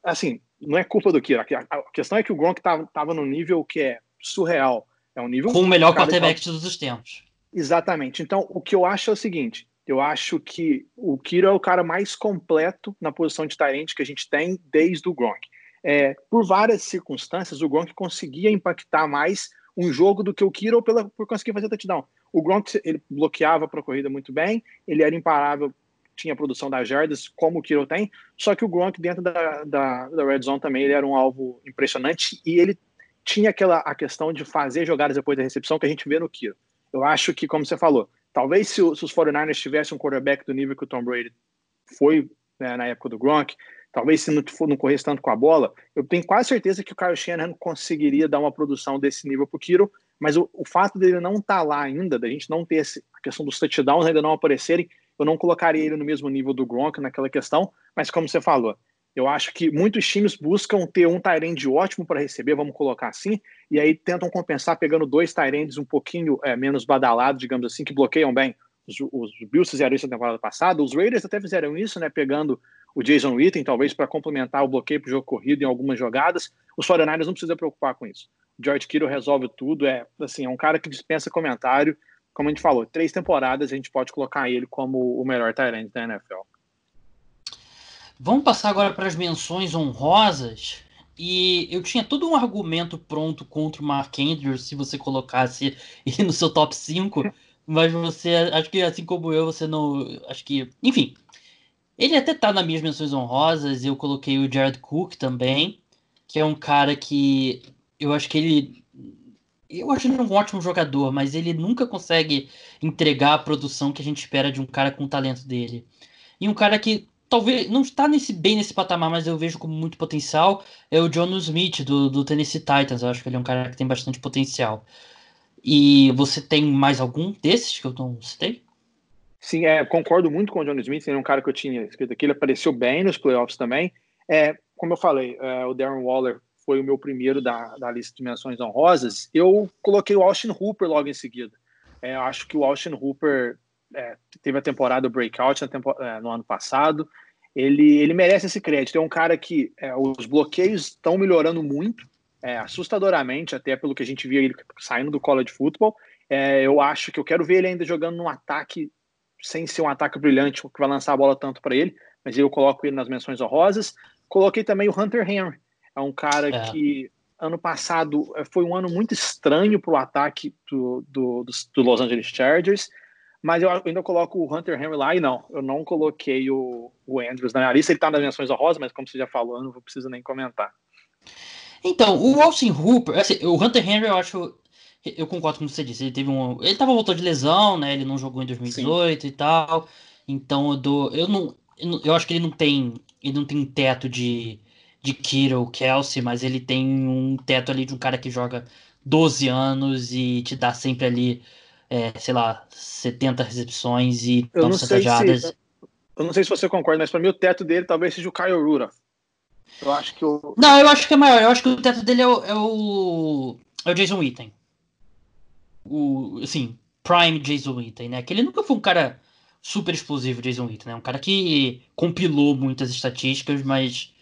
assim, não é culpa do Kiro. A questão é que o Gronk estava tava no nível que é surreal. É um nível. Com o melhor quarterback de todos os tempos. Exatamente. Então, o que eu acho é o seguinte: eu acho que o Kiro é o cara mais completo na posição de Tyrant que a gente tem desde o Gronk. É, por várias circunstâncias, o Gronk conseguia impactar mais um jogo do que o Kiro pela, por conseguir fazer touchdown. O Gronk ele bloqueava para a corrida muito bem, ele era imparável, tinha produção das jardas, como o Kiro tem, só que o Gronk dentro da, da, da red zone também ele era um alvo impressionante e ele tinha aquela a questão de fazer jogadas depois da recepção que a gente vê no Kiro. Eu acho que, como você falou, talvez se, os 49ers tivessem um quarterback do nível que o Tom Brady foi né, na época do Gronk, talvez se não, não corresse tanto com a bola, eu tenho quase certeza que o Kyle Shanahan conseguiria dar uma produção desse nível para o Kiro, mas o, o, fato dele não estar tá lá ainda, da gente não ter esse, a questão dos touchdowns ainda não aparecerem, eu não colocaria ele no mesmo nível do Gronk naquela questão, mas como você falou, eu acho que muitos times buscam ter um Tyrande ótimo para receber, vamos colocar assim, e aí tentam compensar pegando dois Tyrands um pouquinho é, menos badalados, digamos assim, que bloqueiam bem. Os, os Bills fizeram isso na temporada passada, os Raiders até fizeram isso, né, pegando o Jason Witten, talvez para complementar o bloqueio para o jogo corrido em algumas jogadas. Os 49ers não precisam preocupar com isso. O George Kittle resolve tudo, é assim, é um cara que dispensa comentário. Como a gente falou, três temporadas a gente pode colocar ele como o melhor Tyrant da NFL. Vamos passar agora para as menções honrosas. E eu tinha todo um argumento pronto contra o Mark Andrews se você colocasse *laughs* ele no seu top 5, mas você, acho que assim como eu, você não. Acho que. Enfim. Ele até tá nas minhas menções honrosas, eu coloquei o Jared Cook também, que é um cara que eu acho que ele. Eu acho ele um ótimo jogador, mas ele nunca consegue entregar a produção que a gente espera de um cara com o talento dele. E um cara que talvez não está nesse, bem nesse patamar, mas eu vejo como muito potencial, é o John Smith, do, do Tennessee Titans. Eu acho que ele é um cara que tem bastante potencial. E você tem mais algum desses que eu não citei? Sim, é, concordo muito com o John Smith, ele é um cara que eu tinha escrito aqui, ele apareceu bem nos playoffs também. É, como eu falei, é, o Darren Waller foi o meu primeiro da, da lista de menções honrosas. Eu coloquei o Austin Hooper logo em seguida. É, acho que o Austin Hooper é, teve a temporada breakout é, no ano passado ele, ele merece esse crédito. É um cara que é, os bloqueios estão melhorando muito, é, assustadoramente, até pelo que a gente via ele saindo do college football. É, eu acho que eu quero ver ele ainda jogando num ataque sem ser um ataque brilhante que vai lançar a bola tanto para ele, mas eu coloco ele nas menções honrosas. Coloquei também o Hunter Henry, é um cara é. que ano passado foi um ano muito estranho para o ataque do, do, do Los Angeles Chargers. Mas eu ainda coloco o Hunter Henry lá e não, eu não coloquei o, o Andrews na minha lista. Ele tá nas menções honrosas, mas como você já falou, eu não preciso nem comentar. Então, o Austin Hooper, assim, o Hunter Henry, eu acho. Eu concordo com o que você disse. Ele teve um. Ele tava voltando de lesão, né? Ele não jogou em 2018 Sim. e tal. Então eu dou. Eu não. Eu acho que ele não tem. Ele não tem teto de. De Kiro, Kelsey, mas ele tem um teto ali de um cara que joga 12 anos e te dá sempre ali é, sei lá, 70 recepções e tantas jardas. Se, eu não sei se você concorda, mas para mim o teto dele talvez seja o Kyle Rudolph. Eu acho que o. Não, eu acho que é maior. Eu acho que o teto dele é o. É o, é o Jason Witten. O. Assim, Prime Jason Witten, né? Que ele nunca foi um cara super explosivo, Jason Witten, né? Um cara que compilou muitas estatísticas, mas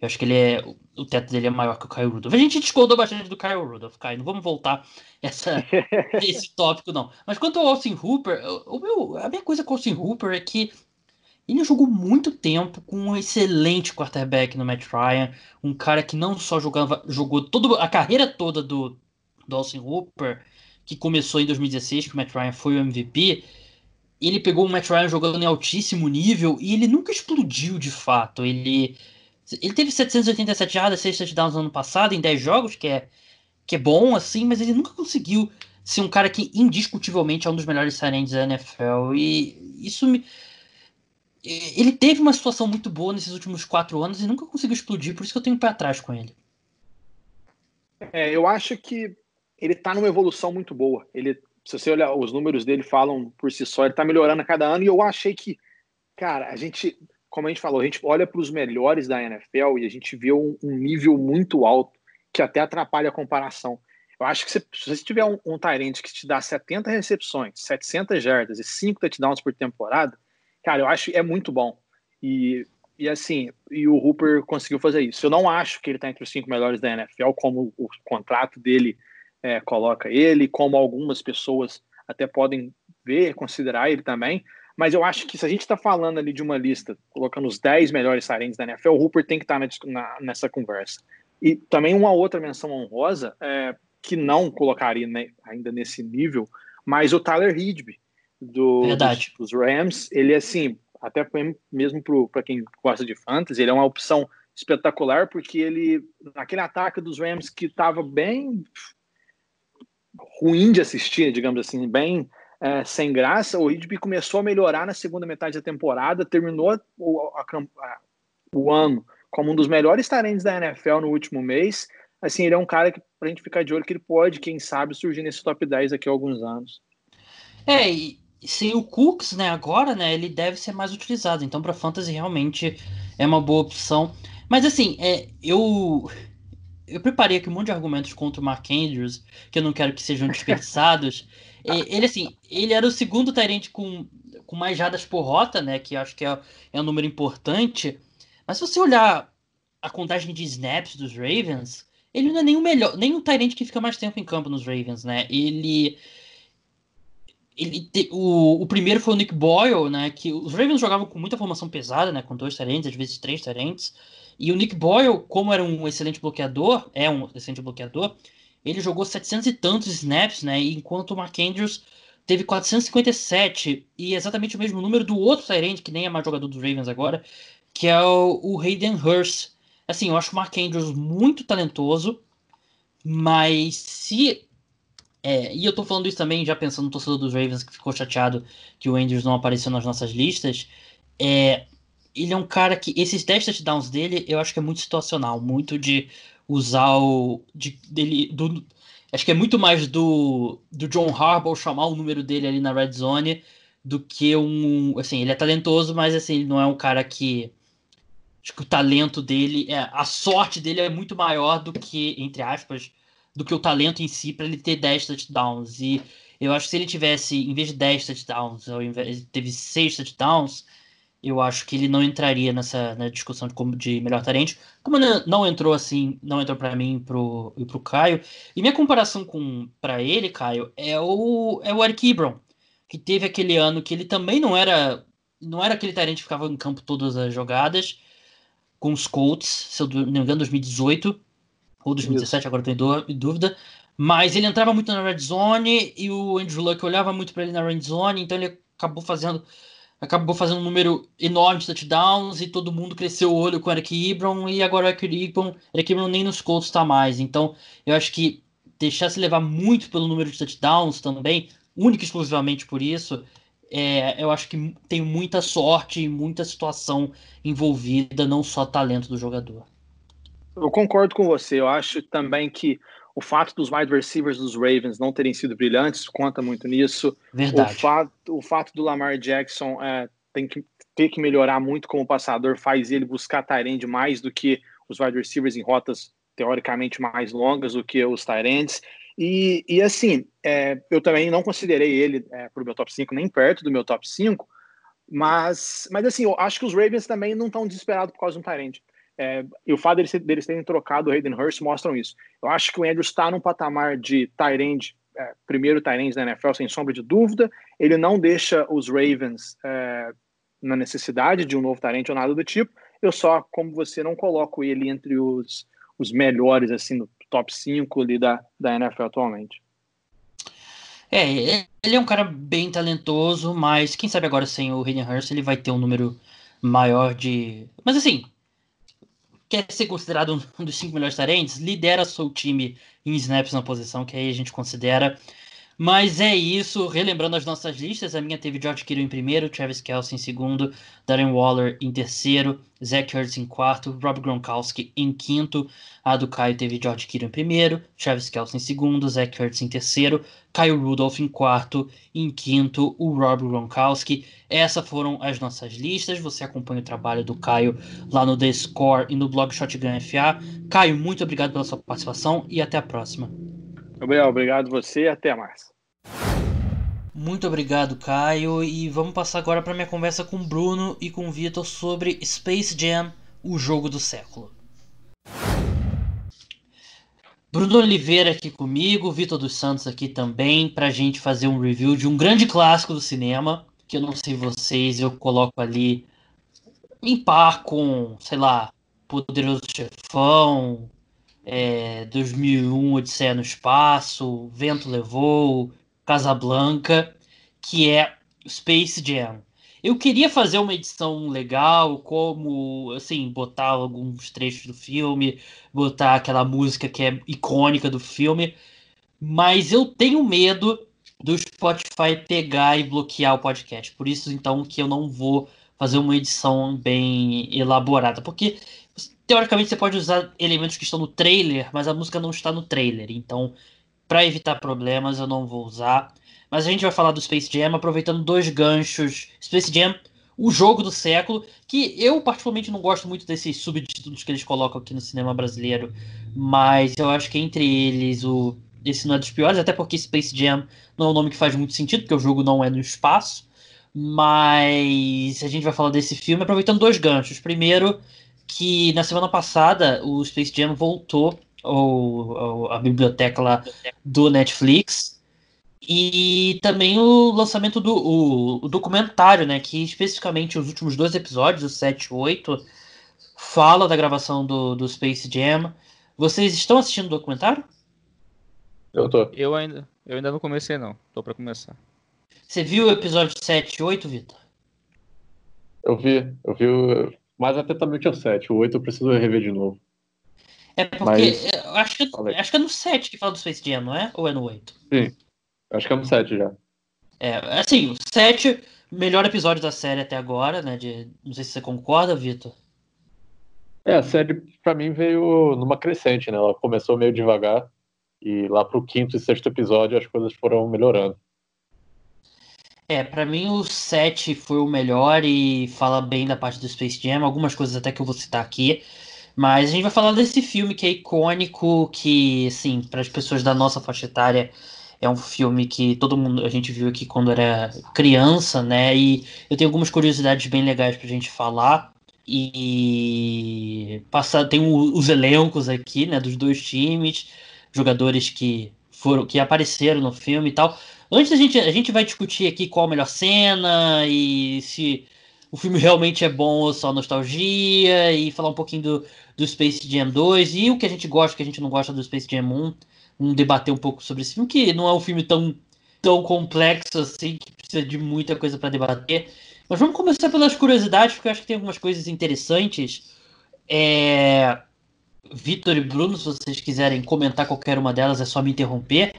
eu acho que ele é. O teto dele é maior que o Kyle Rudolph. A gente discordou bastante do Kyle Rudolph, Caio. Não vamos voltar essa, *laughs* esse tópico, não. Mas quanto ao Austin Hooper, o meu, a minha coisa com o Austin Hooper é que ele jogou muito tempo com um excelente quarterback no Matt Ryan. Um cara que não só jogava, jogou toda a carreira toda do, do Austin Hooper, que começou em 2016, que o Matt Ryan foi o MVP. Ele pegou o Matt Ryan jogando em altíssimo nível e ele nunca explodiu de fato. Ele ele teve 787 jardas, 6 touchdowns no ano passado, em 10 jogos, que é, que é bom, assim, mas ele nunca conseguiu ser um cara que indiscutivelmente é um dos melhores signings da NFL. E isso me. ele teve uma situação muito boa nesses últimos quatro anos e nunca conseguiu explodir, por isso que eu tenho um pé atrás com ele. É, eu acho que ele está numa evolução muito boa. Ele, se você olhar, os números dele falam por si só, ele está melhorando a cada ano, e eu achei que, cara, a gente, como a gente falou, a gente olha para os melhores da NFL e a gente vê um, um, nível muito alto que até atrapalha a comparação. Eu acho que se, se você tiver um, um Tyrant que te dá 70 recepções, 700 jardas e 5 touchdowns por temporada, cara, eu acho que é muito bom. E, e assim, e o Hooper conseguiu fazer isso. Eu não acho que ele está entre os cinco melhores da NFL, como o contrato dele é, coloca ele, como algumas pessoas até podem ver, considerar ele também. Mas eu acho que se a gente está falando ali de uma lista, colocando os 10 melhores tarentes da NFL, o Hooper tem que estar tá na, nessa conversa. E também uma outra menção honrosa, é, que não colocaria né, ainda nesse nível, mas o Tyler Hidby, do, dos, dos, Rams, ele assim, até mesmo para quem gosta de fantasy, ele é uma opção espetacular, porque ele, naquele ataque dos Rams que estava bem ruim de assistir, digamos assim, bem é, sem graça, o Hidby começou a melhorar na segunda metade da temporada, terminou o, a, a, o ano como um dos melhores talentos da NFL no último mês. Assim, ele é um cara que, pra gente ficar de olho, que ele pode, quem sabe, surgir nesse top 10 daqui a alguns anos. É, e sem o Cooks, né, agora, né, ele deve ser mais utilizado. Então, para fantasy realmente é uma boa opção. Mas assim, é, eu eu preparei aqui um monte de argumentos contra o Mark Andrews, que eu não quero que sejam desperdiçados. *laughs* ele, assim, ele era o segundo Tyrant com, com mais jadas por rota, né? Que acho que é, é um número importante. Mas se você olhar a contagem de snaps dos Ravens, ele não é nem o melhor, nem o Tyrant que fica mais tempo em campo nos Ravens, né? Ele. Ele te, o, o primeiro foi o Nick Boyle, né? Que os Ravens jogavam com muita formação pesada, né? Com dois Tyrants, às vezes três Tyrants. E o Nick Boyle, como era um excelente bloqueador, é um excelente bloqueador, ele jogou 700 e tantos snaps, né? Enquanto o Mark Andrews teve 457 e exatamente o mesmo número do outro Tyrant, que nem é mais jogador dos Ravens agora, que é o, o Hayden Hurst. Assim, eu acho o Mark Andrews muito talentoso, mas se é, e eu tô falando isso também já pensando no torcedor dos Ravens que ficou chateado que o Andrews não apareceu nas nossas listas. É, ele é um cara que. Esses 10 touchdowns dele, eu acho que é muito situacional, muito de usar o. De, dele, do, acho que é muito mais do, do John Harbaugh chamar o número dele ali na red zone do que um. Assim, ele é talentoso, mas assim, ele não é um cara que. Acho que o talento dele. É, a sorte dele é muito maior do que, entre aspas, do que o talento em si para ele ter 10 touchdowns. E eu acho que se ele tivesse, em vez de 10 touchdowns, ou em vez, teve 6 touchdowns eu acho que ele não entraria nessa na discussão de, como, de melhor talento. Como não entrou assim, não entrou para mim pro, e pro Caio. E minha comparação com para ele, Caio, é o, é o Eric Ebron, que teve aquele ano que ele também não era não era aquele talento que ficava em campo todas as jogadas, com os Colts, se eu não me engano, 2018 ou 2017, Isso. agora em dúvida. Mas ele entrava muito na red zone e o Andrew Luck olhava muito para ele na red zone, então ele acabou fazendo acabou fazendo um número enorme de touchdowns e todo mundo cresceu o olho com o Eric Ebron e agora o Eric Ebron, Eric Ebron nem nos Colts está mais. Então, eu acho que deixar se levar muito pelo número de touchdowns também, única e exclusivamente por isso, é, eu acho que tem muita sorte e muita situação envolvida, não só talento do jogador. Eu concordo com você. Eu acho também que o fato dos wide receivers dos Ravens não terem sido brilhantes conta muito nisso. Verdade. O fato, o fato do Lamar Jackson é, tem que ter que melhorar muito como passador faz ele buscar Tyrande mais do que os wide receivers em rotas teoricamente mais longas do que os Tyrands. E, e assim, é, eu também não considerei ele é, para o meu top 5, nem perto do meu top 5, mas, mas assim, eu acho que os Ravens também não estão desesperados por causa de um Tyrande. É, e o fato deles, deles terem trocado o Hayden Hurst mostram isso. Eu acho que o Andrews está num patamar de Tyrande, é, primeiro Tyrande da NFL, sem sombra de dúvida. Ele não deixa os Ravens é, na necessidade de um novo Tyrande ou nada do tipo. Eu só, como você, não coloco ele entre os, os melhores, assim, no top 5 ali da, da NFL atualmente. É, ele é um cara bem talentoso, mas quem sabe agora sem o Hayden Hurst ele vai ter um número maior de. Mas assim, quer ser considerado um dos cinco melhores tarentes, lidera seu time em snaps na posição, que aí a gente considera. Mas é isso, relembrando as nossas listas, a minha teve George Kittle em primeiro, Travis Kelce em segundo, Darren Waller em terceiro, Zach Ertz em quarto, Rob Gronkowski em quinto, a do Caio teve George Kittle em primeiro, Travis Kelce em segundo, Zach Ertz em terceiro, Kyle Rudolph em quarto, em quinto o Rob Gronkowski. Essas foram as nossas listas, você acompanha o trabalho do Caio lá no The Score e no blog Shotgun FA. Caio, muito obrigado pela sua participação e até a próxima. Gabriel, obrigado você e até mais. Muito obrigado, Caio. E vamos passar agora para minha conversa com o Bruno e com o Vitor sobre Space Jam, o jogo do século. Bruno Oliveira aqui comigo, Vitor dos Santos aqui também, para a gente fazer um review de um grande clássico do cinema, que eu não sei vocês, eu coloco ali em par com, sei lá, Poderoso Chefão, é, 2001, Odisseia no Espaço, Vento Levou, Casablanca, que é Space Jam. Eu queria fazer uma edição legal, como, assim, botar alguns trechos do filme, botar aquela música que é icônica do filme, mas eu tenho medo do Spotify pegar e bloquear o podcast. Por isso, então, que eu não vou fazer uma edição bem elaborada, porque teoricamente você pode usar elementos que estão no trailer, mas a música não está no trailer. Então, para evitar problemas, eu não vou usar. Mas a gente vai falar do Space Jam aproveitando dois ganchos. Space Jam, o jogo do século, que eu particularmente não gosto muito desses subtítulos que eles colocam aqui no cinema brasileiro, mas eu acho que entre eles o esse não é dos piores, até porque Space Jam não é um nome que faz muito sentido, porque o jogo não é no espaço. Mas a gente vai falar desse filme aproveitando dois ganchos. Primeiro, que na semana passada o Space Jam voltou ao, a biblioteca lá do Netflix e também o lançamento do o, o, documentário, né, que especificamente os últimos dois episódios, o 7 e 8, fala da gravação do, do Space Jam. Vocês estão assistindo o documentário? Eu tô. Eu ainda, eu ainda não comecei não, tô para começar. Você viu o episódio 7 e 8, Vitor? Eu vi, eu vi o, mais atentamente o 7. O 8 eu preciso rever de novo. É porque Mas... eu acho, que, acho que é no 7 que fala do Space Jam, não é? Ou é no 8? Sim. Acho que é no 7 já. É, assim, o 7, melhor episódio da série até agora, né? De, não sei se você concorda, Vitor. É, a série pra mim veio numa crescente, né? Ela começou meio devagar e lá pro quinto e sexto episódio as coisas foram melhorando. É, para mim o 7 foi o melhor e fala bem da parte do Space Jam, algumas coisas até que eu vou citar aqui. Mas a gente vai falar desse filme que é icônico, que, assim, para as pessoas da nossa faixa etária, é um filme que todo mundo a gente viu aqui quando era criança, né? E eu tenho algumas curiosidades bem legais pra gente falar. E passar tem os elencos aqui, né, dos dois times, jogadores que foram que apareceram no filme e tal. Antes a gente, a gente vai discutir aqui qual a melhor cena e se o filme *laughs* realmente é bom ou só nostalgia e falar um pouquinho do, do Space Jam 2 e o que a gente gosta, o que a gente não gosta do Space Jam 1. Um debater um pouco sobre esse filme, que não é um filme tão, tão complexo assim, que precisa de muita coisa para debater. Mas vamos começar pelas curiosidades, porque eu acho que tem algumas coisas interessantes. É... Vitor e Bruno, se vocês quiserem comentar qualquer uma delas, é só me interromper.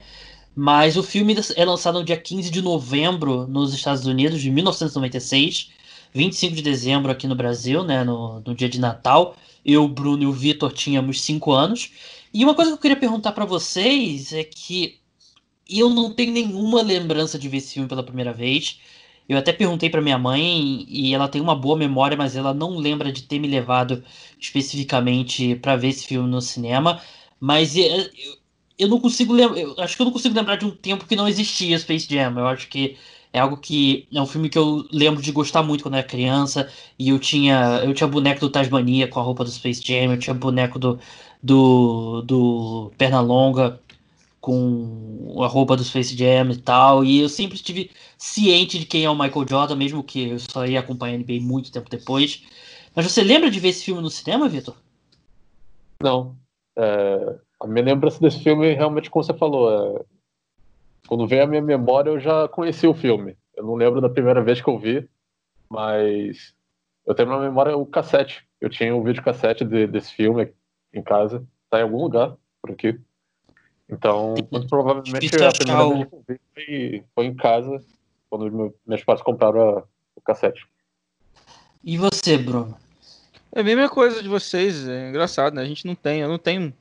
Mas o filme é lançado no dia 15 de novembro nos Estados Unidos, de 1996. 25 de dezembro aqui no Brasil, né, no, no dia de Natal. Eu, Bruno e o Vitor tínhamos 5 anos. E uma coisa que eu queria perguntar para vocês é que eu não tenho nenhuma lembrança de ver esse filme pela primeira vez. Eu até perguntei para minha mãe e ela tem uma boa memória, mas ela não lembra de ter me levado especificamente para ver esse filme no cinema. Mas eu, eu não consigo lembrar. Acho que eu não consigo lembrar de um tempo que não existia Space Jam. Eu acho que é algo que é um filme que eu lembro de gostar muito quando era criança. E eu tinha eu tinha boneco do Tasmania com a roupa do Space Jam, eu tinha boneco do do, do Pernalonga com a roupa do Space Jam e tal. E eu sempre estive ciente de quem é o Michael Jordan, mesmo que eu só ia acompanhar NBA muito tempo depois. Mas você lembra de ver esse filme no cinema, Vitor? Não. É, a minha lembrança desse filme, realmente, como você falou, é... quando veio a minha memória, eu já conheci o filme. Eu não lembro da primeira vez que eu vi, mas eu tenho na memória o cassete. Eu tinha um vídeo cassete de, desse filme em casa, tá em algum lugar por aqui. Então, muito provavelmente a primeira vez que eu vi foi, foi em casa, quando meu- meus pais compraram a- o cassete. E você, Bruno? É a mesma coisa de vocês, é engraçado, né? A gente não tem, eu não tenho,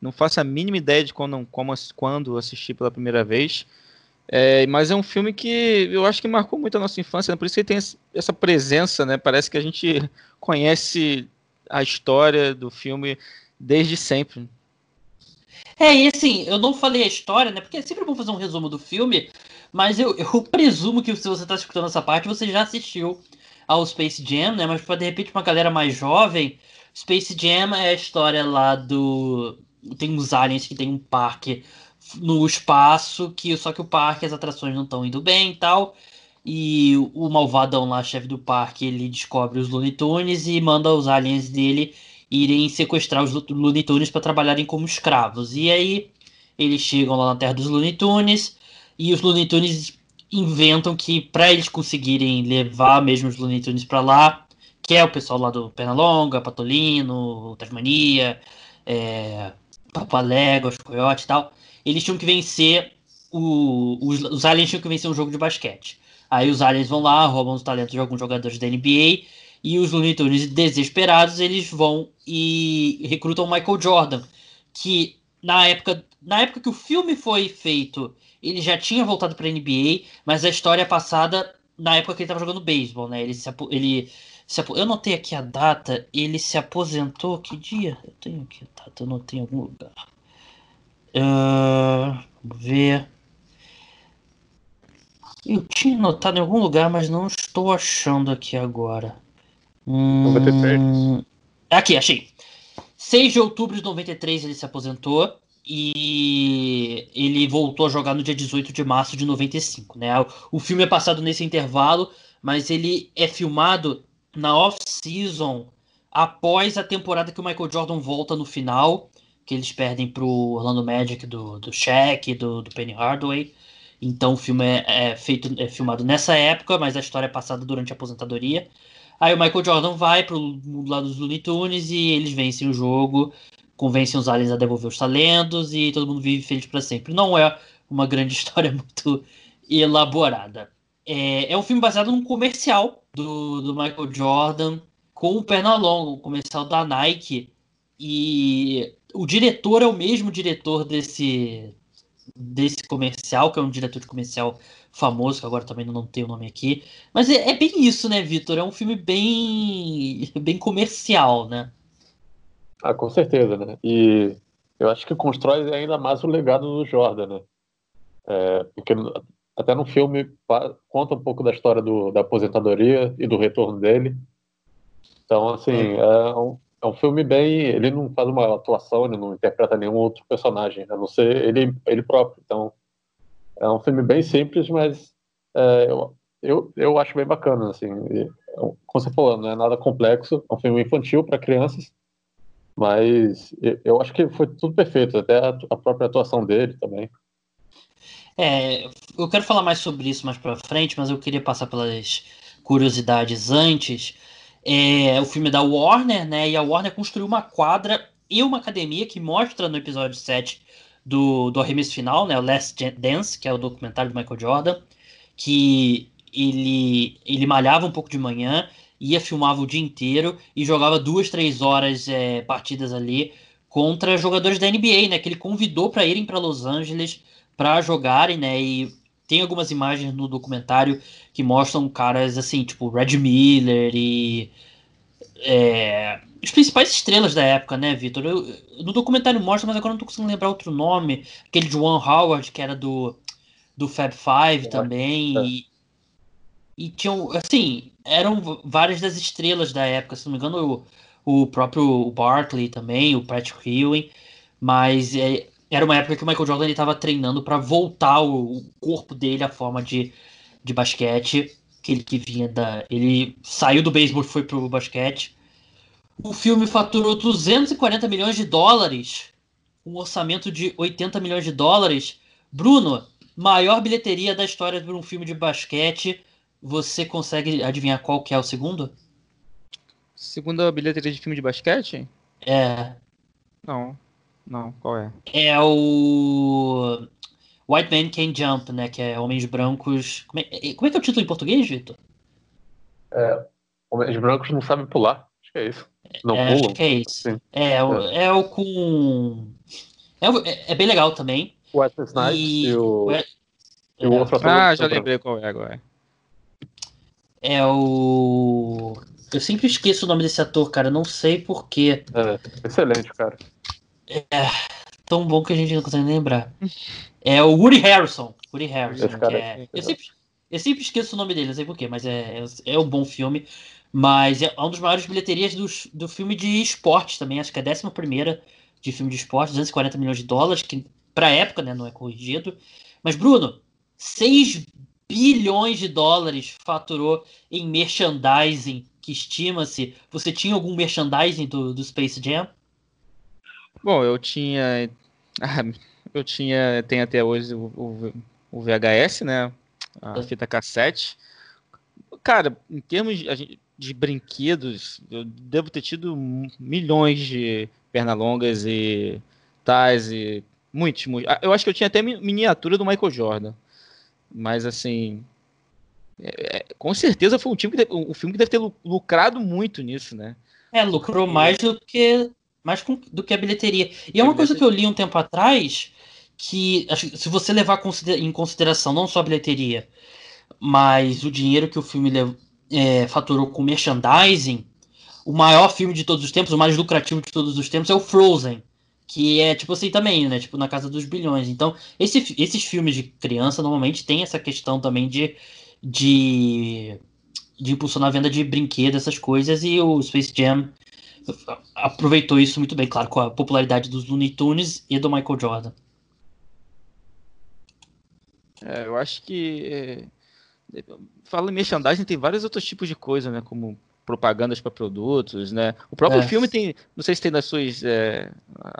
não faço a mínima ideia de quando, como, quando assisti pela primeira vez. É, mas é um filme que eu acho que marcou muito a nossa infância, né? por isso que ele tem essa presença, né? Parece que a gente conhece a história do filme desde sempre. É, e assim, eu não falei a história, né? Porque é sempre bom fazer um resumo do filme, mas eu, eu presumo que se você tá escutando essa parte, você já assistiu ao Space Jam, né? Mas pra de repente uma galera mais jovem, Space Jam é a história lá do. Tem uns aliens que tem um parque no espaço, que só que o parque, as atrações não estão indo bem e tal. E o malvadão lá, chefe do parque, ele descobre os Looney Tunes e manda os aliens dele irem sequestrar os Looney Tunes para trabalharem como escravos. E aí eles chegam lá na Terra dos Looney Tunes e os Looney Tunes inventam que para eles conseguirem levar mesmo os Looney Tunes para lá, que é o pessoal lá do Pernalonga, Patolino, Tasmania, é, Papaléguas, Coyote e tal, eles tinham que vencer o- os, os aliens tinham que vencer um jogo de basquete. Aí os aliens vão lá, roubam os talentos de alguns jogadores da NBA e os Looney Tunes desesperados, eles vão e recrutam o Michael Jordan, que na época, na época que o filme foi feito, ele já tinha voltado para NBA, mas a história é passada na época que ele estava jogando beisebol, né? Ele se, ele eu notei aqui a data, ele se aposentou que dia? Eu tenho aqui a data, eu notei em algum lugar. Ah, vamos ver. Eu tinha notado em algum lugar, mas não estou achando aqui agora. Hum, 93. Aqui, achei. 6 de outubro de 93 ele se aposentou e ele voltou a jogar no dia 18 de março de 95, né? O filme é passado nesse intervalo, mas ele é filmado na off-season após a temporada que o Michael Jordan volta no final, que eles perdem pro Orlando Magic do, do Shaq, do, do Penny Hardaway. Então o filme é, é feito, é filmado nessa época, mas a história é passada durante a aposentadoria. Aí o Michael Jordan vai pro mundo lá dos Looney Tunes e eles vencem o jogo, convencem os aliens a devolver os talentos e todo mundo vive feliz para sempre. Não é uma grande *laughs* história muito elaborada. É, é um filme baseado num comercial do, do Michael Jordan com o Pernalonga, um comercial da Nike. E o diretor é o mesmo diretor desse, desse comercial, que é um diretor de comercial famoso, que agora também não tenho o nome aqui. Mas é, é bem isso, né, Vitor? É um filme bem, *laughs* bem comercial, né? Ah, com certeza, né? E eu acho que constrói ainda mais o legado do Jordan, né? É, porque até no filme conta um pouco da história do, da aposentadoria e do retorno dele. Então, assim, é um, é um filme bem. Ele não faz uma atuação, ele não interpreta nenhum outro personagem, a não ser ele, ele próprio. Então, é um filme bem simples, mas é, eu, eu, eu acho bem bacana, assim. E, como você falou, não é nada complexo, é um filme infantil para crianças. Mas eu- eu acho que foi tudo perfeito, até a, a própria atuação dele também. É, eu quero falar mais sobre isso mais pra frente, mas eu queria passar pelas curiosidades antes. É, o filme é da Warner, né? E a Warner construiu uma quadra e uma academia que mostra no episódio 7 do, do arremesso final, né? O Last Dance, que é o documentário do Michael Jordan, que ele, ele malhava um pouco de manhã, ia filmava o dia inteiro e jogava duas, três horas é, partidas ali contra jogadores da NBA, né? Que ele convidou para irem para Los Angeles para jogarem, né? E tem algumas imagens no documentário que mostram caras assim, tipo Red Miller e é, os principais estrelas da época, né, Vitor? No documentário mostra, mas agora não tô conseguindo lembrar outro nome. Aquele Juan Howard, que era do, do Fab Five também. é. E, e tinham, assim, eram várias das estrelas da época. Se não me engano, o, o próprio Barkley também, o Patrick Ewing. Mas é, era uma época que o Michael Jordan estava treinando para voltar o, o corpo dele à forma de, de basquete que ele que vinha da ele saiu do beisebol e foi pro basquete. O filme faturou 240 milhões de dólares, um orçamento de 80 milhões de dólares. Bruno, maior bilheteria da história de um filme de basquete. Você consegue adivinhar qual que é o segundo? Segunda bilheteria de filme de basquete? É, Não. Não, qual é? É o White Man Can Jump, né? Que é Homens Brancos. Como é, como é que é o título em português, Vitor? É, Homens Brancos não sabem pular. Acho que é isso. Não é, pulam. Acho que é isso. Sim. É, o, é o com. É, o- é- é bem legal também. O Wesley Snipes E- e, o, é- e o outro ator. Ah, já lembrei qual é agora. É o. Eu sempre esqueço o nome desse ator, cara. Não sei porquê. É, excelente, cara. Tão bom que a gente não consegue lembrar. É o Woody Harrison. Woody Harrison. É- é- eu, sempre, eu sempre esqueço o nome dele, não sei porquê, mas é, é, é um bom filme. Mas é um dos maiores bilheterias dos, do filme de esportes também. Acho que é a décima primeira de filme de esporte, 240 milhões de dólares, que pra época né, não é corrigido. Mas, Bruno, 6 bilhões de dólares faturou em merchandising, que estima-se. Você tinha algum merchandising do, do Space Jam? Bom, eu tinha. *laughs* ah, Eu tinha. Tem até hoje o, o, o VHS, né? A É. fita cassete. Cara, em termos de, de brinquedos, eu devo ter tido milhões de pernalongas e tais e muitos, muitos. Ah, Eu acho que eu tinha até mi- miniatura do Michael Jordan. Mas assim. é- é- com certeza foi um, time que deve- um filme que deve ter lu- lucrado muito nisso, né? É, lucrou mais do que mais com- do que a bilheteria. E é uma coisa que eu li um tempo atrás que se você levar em consideração não só a bilheteria, mas o dinheiro que o filme é, faturou com merchandising, o maior filme de todos os tempos, o mais lucrativo de todos os tempos é o Frozen, que é tipo assim também, né? Tipo na casa dos bilhões. Então esse esses filmes de criança normalmente tem essa questão também de de de impulsionar a venda de brinquedos, essas coisas, e o Space Jam aproveitou isso muito bem, claro, com a popularidade dos Looney Tunes e do Michael Jordan. É, eu acho que. É, fala em merchandising, tem vários outros tipos de coisa, né? Como propagandas para produtos, né? O próprio É. filme tem. Não sei se tem nas suas, é,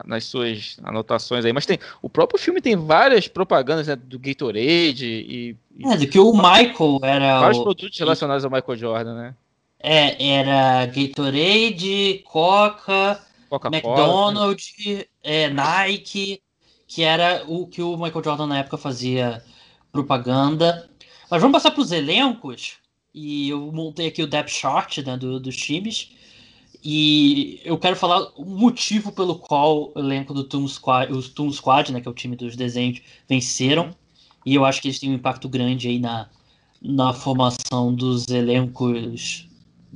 nas suas anotações aí, mas tem. O próprio filme tem várias propagandas né, do Gatorade e, e É, do que o Michael era vários o, produtos relacionados ao Michael Jordan, né? É, era Gatorade, Coca. McDonald's, é, Nike, que era o que o Michael Jordan na época fazia propaganda. Mas vamos passar para os elencos. E eu montei aqui o depth chart né, do- dos times. E eu quero falar o motivo pelo qual o elenco do Toon Squad, os Toon Squad, né, que é o time dos desenhos, venceram. E eu acho que eles têm um impacto grande aí na, na formação dos elencos.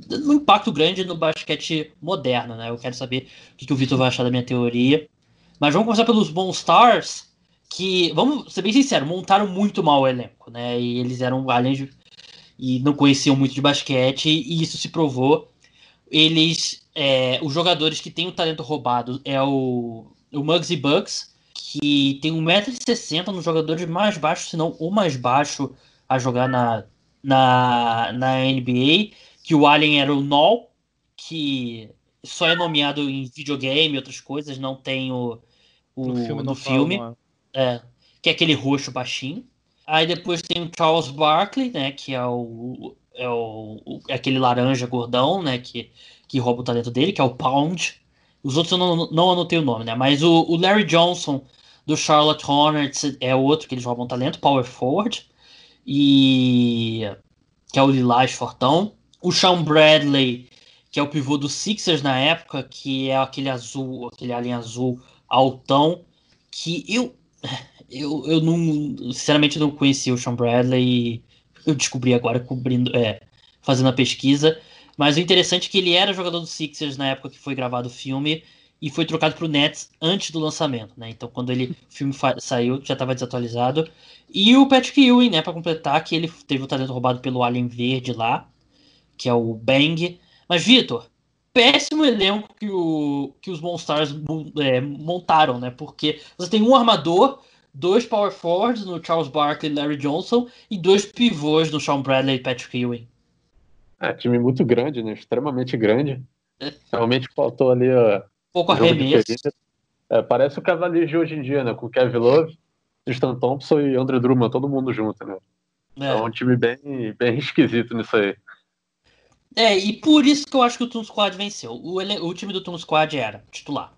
Um impacto grande no basquete moderno, né? Eu quero saber o que, que o Vitor vai achar da minha teoria. Mas vamos começar pelos Monstars, que, vamos ser bem sinceros, montaram muito mal o elenco, né? E eles eram aliens de- e não conheciam muito de basquete, e isso se provou. Eles, é, os jogadores que têm o talento roubado é o, o Muggsy Bucks, que tem 1,60m, um dos jogadores mais baixos, se não o mais baixo a jogar na, na, na NBA, que o Alien era o Null, que só é nomeado em videogame e outras coisas, não tem o, o No filme no filme, é, que é aquele roxo baixinho. Aí depois tem o Charles Barkley, né, que é o, é o, o- é aquele laranja gordão, né, que, que rouba o talento dele, que é o Pound. Os outros eu não, não anotei o nome, né, mas o, o Larry Johnson do Charlotte Hornets é outro que eles roubam talento, Power Forward, e que é o Lilás Fortão. O Sean Bradley, que é o pivô do Sixers na época, que é aquele azul, aquele alien azul altão, que eu eu, eu não, sinceramente não conhecia o Sean Bradley, eu descobri agora cobrindo, é, fazendo a pesquisa, mas o interessante é que ele era jogador do Sixers na época que foi gravado o filme e foi trocado para o Nets antes do lançamento, né? Então quando ele, o filme saiu já estava desatualizado. E o Patrick Ewing, né, para completar, que ele teve o talento roubado pelo Alien Verde lá, que é o Bang. Mas Vitor, péssimo elenco que, o, que os Monstars mon- é, montaram, né? Porque você tem um armador, dois power forwards no Charles Barkley e Larry Johnson e dois pivôs no Sean Bradley e Patrick Ewing. É, time muito grande, né? Extremamente grande. É. Realmente faltou ali ó, Pouco arremesso. É, parece o Cavaliers de hoje em dia, né? Com Kevin Love, Tristan Thompson e André Drummond, todo mundo junto, né? É, É. um time bem, bem esquisito nisso aí. É, e por isso que eu acho que o Toon Squad venceu. O, ele- o time do Toon Squad era titular.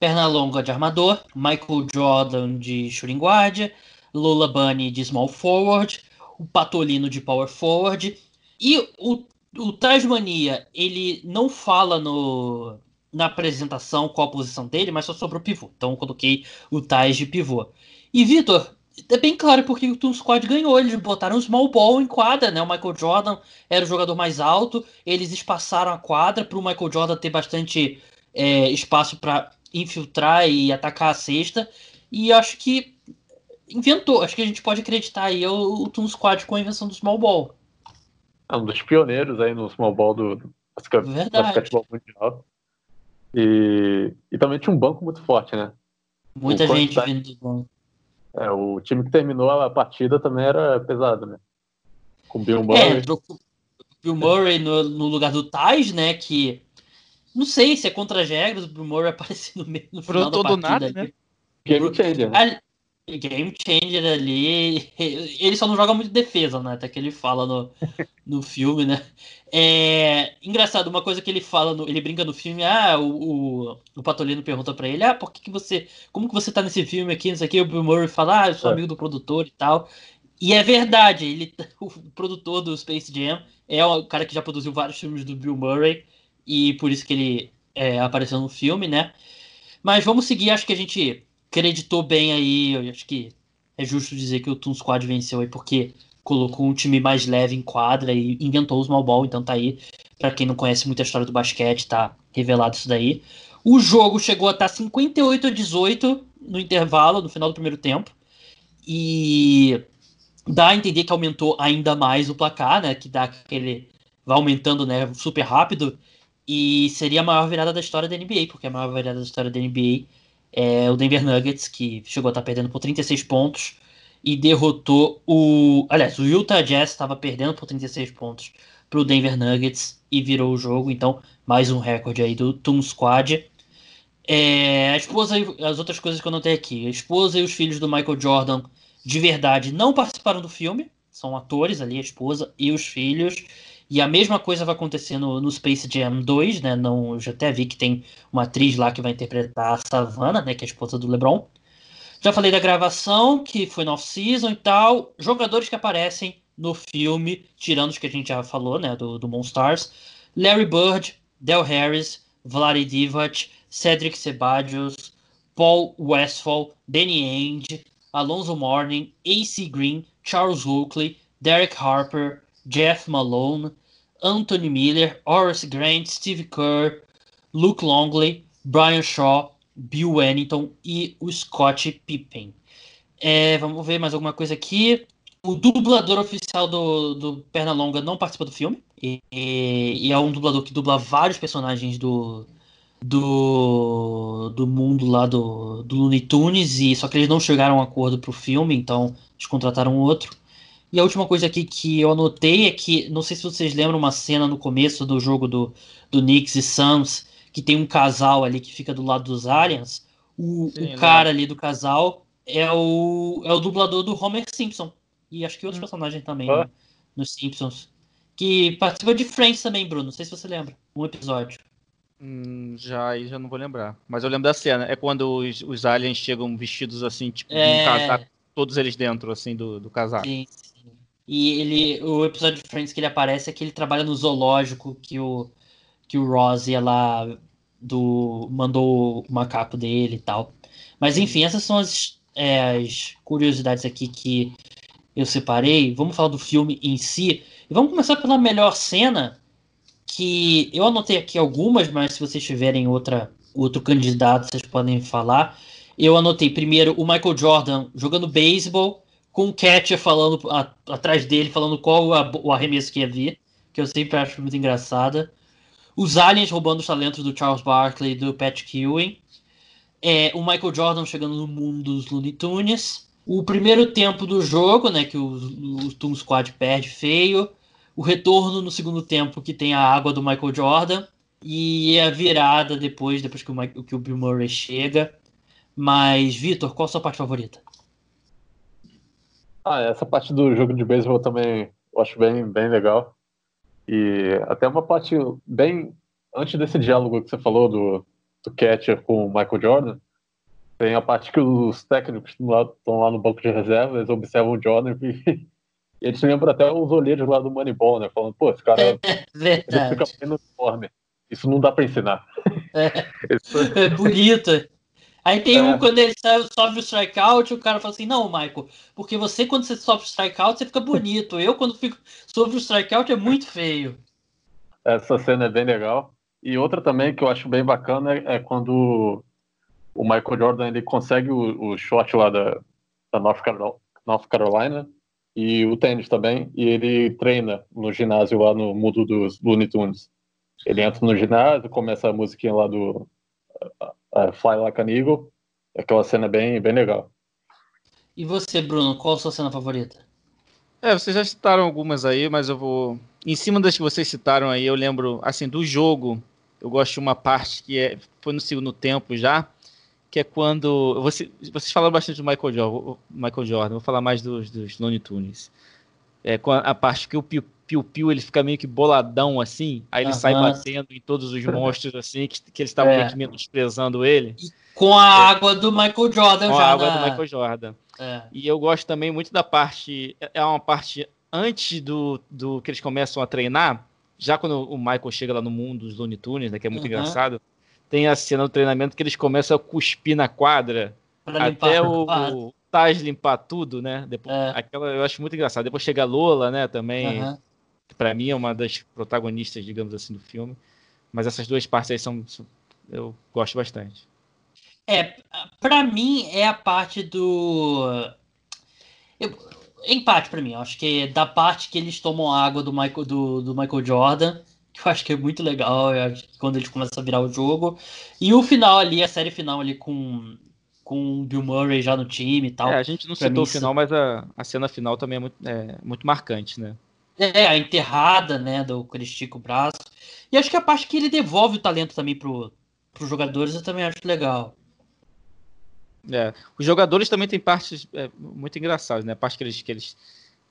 Pernalonga de armador, Michael Jordan de shooting guard, Lola Bunny de small forward, o Patolino de power forward e o, o Tasmania, ele não fala no, na apresentação qual a posição dele, mas só sobre o pivô. Então eu coloquei o Tais de pivô. E Vitor, é bem claro porque o Toon Squad ganhou. Eles botaram um small ball em quadra, né? O Michael Jordan era o jogador mais alto. Eles espaçaram a quadra para o Michael Jordan ter bastante é, espaço para infiltrar e atacar a cesta. E acho que inventou. Acho que a gente pode acreditar aí o, o Toon Squad com a invenção do small ball. É um dos pioneiros aí no small ball do, do basquetebol mundial. E, e também tinha um banco muito forte, né? Muita o gente vindo do banco. É, o time que terminou a partida também era pesado, né? Com Bill Murray. É, Bill Murray no, no lugar do Taj, né? Que não sei se é contra as regras, o Bill Murray *laughs* aparecendo no, no final da partida. Nada, né? Game changer. Game changer ali. Ele só não joga muito defesa, né? Até que ele fala no, *laughs* no filme, né? É engraçado, uma coisa que ele fala, no, ele brinca no filme, ah, o, o, o Patolino pergunta para ele, ah, por que, que você. Como que você tá nesse filme aqui? Não sei o que, o Bill Murray fala, ah, eu sou é. amigo do produtor e tal. E é verdade, ele, *laughs* o produtor do Space Jam é o cara que já produziu vários filmes do Bill Murray, e por isso que ele é, apareceu no filme, né? Mas vamos seguir, acho que a gente creditou bem aí. Eu acho que é justo dizer que o Toon Squad venceu aí porque colocou um time mais leve em quadra e inventou o small ball, então tá aí. Para quem não conhece muito a história do basquete, tá revelado isso daí. O jogo chegou a estar 58 a 18 no intervalo, no final do primeiro tempo. E dá a entender que aumentou ainda mais o placar, né? Que dá aquele. Vai aumentando, né? Super rápido. E seria a maior virada da história da NBA, porque a maior virada da história da NBA é o Denver Nuggets, que chegou a estar perdendo por 36 pontos e derrotou o. Aliás, o Utah Jazz estava perdendo por 36 pontos para o Denver Nuggets e virou o jogo. Então, mais um recorde aí do Toon Squad. É, a esposa e as outras coisas que eu notei aqui. A esposa e os filhos do Michael Jordan de verdade não participaram do filme. São atores ali, a esposa e os filhos. E a mesma coisa vai acontecer no, no, Space Jam 2, né? Não, eu já até vi que tem uma atriz lá que vai interpretar a Savannah, né? Que é a esposa do LeBron. Já falei da gravação, que foi no off-season e tal. Jogadores que aparecem no filme, tirando os que a gente já falou, né? Do, do Monstars. Larry Bird, Del Harris, Vladi Divac, Cedric Sebadios, Paul Westphal, Danny Ainge, Alonso Mourning, AC Green, Charles Oakley, Derek Harper, Jeff Malone, Anthony Miller, Horace Grant, Steve Kerr, Luke Longley, Brian Shaw, Bill Wennington e o Scott Pippen. É, vamos ver mais alguma coisa aqui. O dublador oficial do, do Pernalonga não participa do filme. E, e, é um dublador que dubla vários personagens do, do, do mundo lá do, do Looney Tunes. E, só que eles não chegaram a um acordo para o filme, então eles contrataram outro. E a última coisa aqui que eu anotei é que, não sei se vocês lembram uma cena no começo do jogo do, do Knicks e Suns, que tem um casal ali que fica do lado dos aliens. O, Sim, o cara ali do casal é o, é o dublador do Homer Simpson. E acho que outros hum. personagens também ah. né, nos Simpsons. Que participa de Friends também, Bruno. Não sei se você lembra. Um episódio. Hum, já aí já não vou lembrar. Mas eu lembro da cena. É quando os, os aliens chegam vestidos assim, tipo, é... um casaco, todos eles dentro, assim, do, do casaco. Sim, e ele, o episódio de Friends que ele aparece é que ele trabalha no zoológico que o, que o Ross ia lá do mandou o macaco dele e tal. Mas enfim, essas são as, é, as curiosidades aqui que eu separei. Vamos falar do filme em si. E vamos começar pela melhor cena, que eu anotei aqui algumas, mas se vocês tiverem outra, outro candidato, vocês podem falar. Eu anotei primeiro o Michael Jordan jogando beisebol com o catcher falando a, atrás dele, falando qual a, o arremesso que ia vir, que eu sempre acho muito engraçada. Os aliens roubando os talentos do Charles Barkley e do Pat Ewing. É, o Michael Jordan chegando no mundo dos Looney Tunes. O primeiro tempo do jogo, né, que o, o Toon Squad perde feio. O retorno no segundo tempo, que tem a água do Michael Jordan. E a virada depois, depois que o, Mike, que o Bill Murray chega. Mas, Vitor, qual a sua parte favorita? Ah, essa parte do jogo de beisebol também eu acho bem, bem legal. E até uma parte bem. Antes desse diálogo que você falou do, do catcher com o Michael Jordan, tem a parte que os técnicos estão lá, estão lá no banco de reserva, eles observam o Jordan e, *laughs* e eles lembram até os olheiros lá do Moneyball, né? Falando, pô, esse cara É fica bem no uniforme. Isso não dá pra ensinar. É, *laughs* Isso- é bonito. Aí tem É. um quando ele sofre o strikeout, o cara fala assim: Não, Michael, porque você quando você sofre o strikeout, você fica bonito. Eu, quando fico sofro o strikeout, é muito feio. essa cena é bem legal. E outra também que eu acho bem bacana é, é quando o Michael Jordan ele consegue o, o shot lá da, da North, Carol- North Carolina e o tênis também, e ele treina no ginásio lá no mundo dos Looney Tunes. Ele entra no ginásio, começa a musiquinha lá do uh, Fly Like an Eagle, aquela cena é bem, bem legal. E você, Bruno, qual a sua cena favorita? É, vocês já citaram algumas aí, mas eu vou. Em cima das que vocês citaram aí, eu lembro, assim, do jogo, eu gosto de uma parte que é... foi no segundo tempo já, que é quando. Você... Vocês falaram bastante do Michael Jordan, Michael Jordan vou falar mais dos, dos Looney Tunes. É com a, a parte que o Piu Piu Piu ele fica meio que boladão assim, aí ele sai batendo em todos os monstros assim, que, que eles estavam É. meio que menosprezando ele, Com a água do Michael Jordan com já. a água na- do Michael Jordan. É. E eu gosto também muito da parte. É uma parte antes do, do que eles começam a treinar, já quando o Michael chega lá no mundo dos Looney Tunes, né, que é muito Uhum. engraçado, tem a cena do treinamento que eles começam a cuspir na quadra Pra até o, o Taj limpar tudo, né? Depois, É. aquela, eu acho muito engraçado. Depois chega a Lola, né? Também, Aham. Pra mim é uma das protagonistas, digamos assim, do filme. Mas essas duas partes aí são. eu gosto bastante. É, pra mim é a parte do. Eu... Empate pra mim, eu acho que é da parte que eles tomam água do Michael, do, do Michael Jordan, que eu acho que é muito legal, eu acho que quando eles começam a virar o jogo. E o final ali, a série final ali com, com o Bill Murray já no time e tal. É, a gente não citou mim o final, mas a, a cena final também é muito, é, muito marcante, né? É, a enterrada, né, do que ele estica o braço. E acho que a parte que ele devolve o talento também pro, pros jogadores eu também acho legal. É, os jogadores também têm partes é, muito engraçadas, né? A parte que eles. Que eles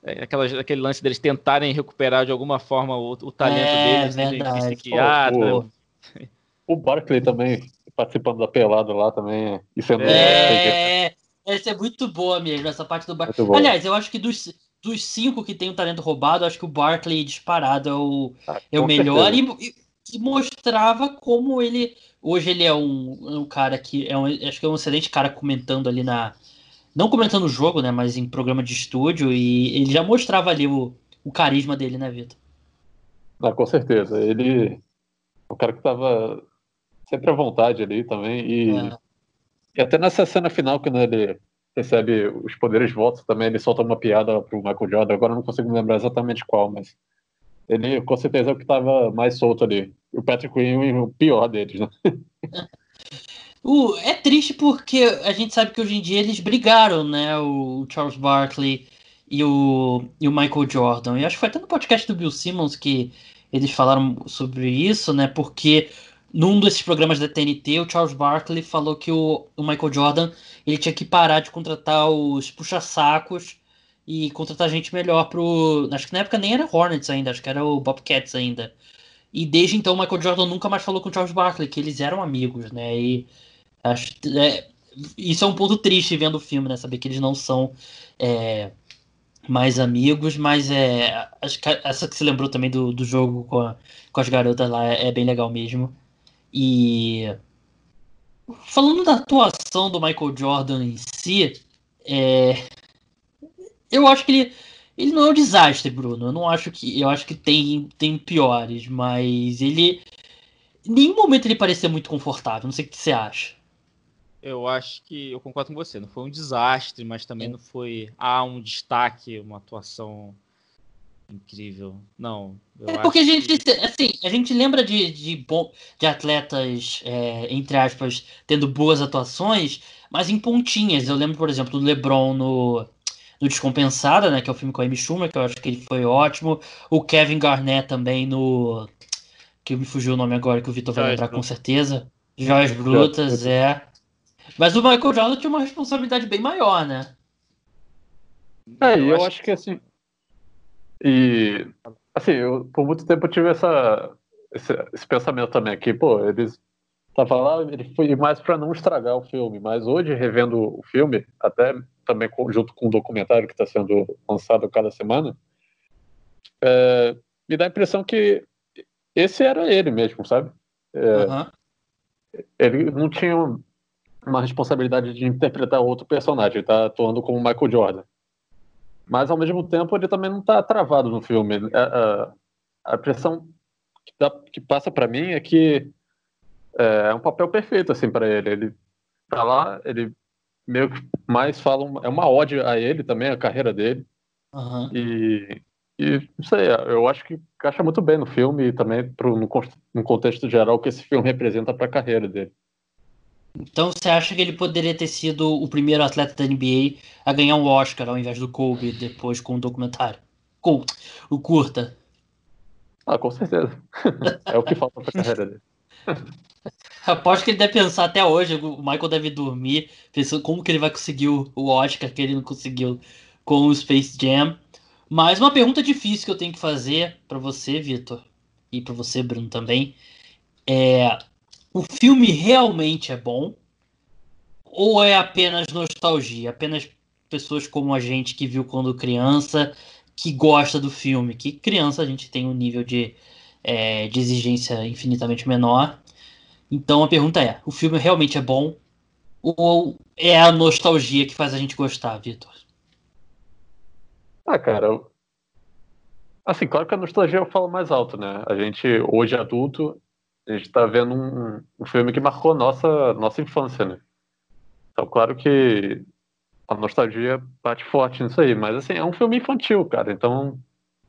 é, aquelas, aquele lance deles tentarem recuperar de alguma forma o, o talento É, deles, né? verdade. psiquiatra. Pô, O Barkley também participando da pelada lá também e sendo É, essa é muito boa mesmo, essa parte do Bar... Muito bom. Aliás, eu acho que dos, dos cinco que tem o talento roubado, acho que o Barkley disparado é o, Ah, é o melhor e, e- mostrava como ele. Hoje ele é um, um cara que é um, acho que é um excelente cara comentando ali na. Não comentando o jogo, né? Mas em programa de estúdio, e ele já mostrava ali o, o carisma dele, né, Vitor? Ah, com certeza. Ele um cara que tava sempre à vontade ali também. E, É. e até nessa cena final, quando ele recebe os poderes de volta também, ele solta uma piada pro Michael Jordan. Agora não consigo me lembrar exatamente qual, mas ele com certeza é o que tava mais solto ali. O Patrick Ewing, o pior deles, né? O, *laughs* é triste porque a gente sabe que hoje em dia eles brigaram, né? O Charles Barkley e o, e o Michael Jordan. E acho que foi até no podcast do Bill Simmons que eles falaram sobre isso, né? Porque num desses programas da TNT, o Charles Barkley falou que o, o Michael Jordan ele tinha que parar de contratar os puxa-sacos e contratar gente melhor pro. Acho que na época nem era Hornets ainda, acho que era o Bobcats ainda. E desde então o Michael Jordan nunca mais falou com o Charles Barkley, que eles eram amigos, né? E acho é, isso é um ponto triste vendo o filme, né? Saber que eles não são é, mais amigos, mas é, acho que essa que se lembrou também do, do jogo com, a- com as garotas lá é, é bem legal mesmo. E falando da atuação do Michael Jordan em si, é, eu acho que ele, ele não é um desastre, Bruno. Eu não acho que. Eu acho que tem, tem piores, mas ele. Em nenhum momento ele parecia muito confortável. Não sei o que você acha. Eu acho que eu concordo com você. Não foi um desastre, mas também não foi ah, um destaque, uma atuação incrível. Não. eu É porque a gente, que- assim, a gente lembra de, de, bom, de atletas, é, entre aspas, tendo boas atuações, mas em pontinhas. Eu lembro, por exemplo, do LeBron no, no Descompensada, né, que é o filme com a Amy Schumer, que eu acho que ele foi ótimo. O Kevin Garnett também no... que me fugiu o nome agora, que o Vitor vai Joias lembrar com certeza. Joias Brutas, é. Mas o Michael Jordan tinha uma responsabilidade bem maior, né? É, e eu acho que assim. E assim, eu, por muito tempo eu tive essa, esse, esse pensamento também aqui, pô, eles tava lá, ele foi mais para não estragar o filme. Mas hoje, revendo o filme, até também junto com o documentário que está sendo lançado cada semana, é, me dá a impressão que esse era ele mesmo, sabe? É, uhum. Ele não tinha uma responsabilidade de interpretar outro personagem, tá atuando como Michael Jordan. Mas, ao mesmo tempo, ele também não está travado no filme. A, a, a impressão que, dá, que passa para mim é que é, é um papel perfeito assim para ele. Ele tá lá, ele meio que mais fala, é uma ode a ele também, a carreira dele. Uhum. E, e não sei, eu acho que encaixa muito bem no filme e também pro, no, no contexto geral que esse filme representa para a carreira dele. Então você acha que ele poderia ter sido o primeiro atleta da NBA a ganhar um Oscar ao invés do Kobe depois com o documentário? Com o curta. Ah, com certeza. *laughs* é o que falta pra carreira dele. Aposto que ele deve pensar até hoje, o Michael deve dormir, pensando como que ele vai conseguir o Oscar que ele não conseguiu com o Space Jam. Mas uma pergunta difícil que eu tenho que fazer para você, Vitor, e para você, Bruno, também, é: o filme realmente é bom? Ou é apenas nostalgia? Apenas pessoas como a gente que viu quando criança, que gosta do filme? Que criança a gente tem um nível de, é, de exigência infinitamente menor. Então a pergunta é: o filme realmente é bom? Ou é a nostalgia que faz a gente gostar, Vitor? Ah, cara. Assim, claro que a nostalgia eu falo mais alto, né? A gente, hoje adulto, a gente está vendo um, um, filme que marcou nossa, nossa infância, né? Então, claro que a nostalgia bate forte nisso aí, mas assim, é um filme infantil, cara. Então,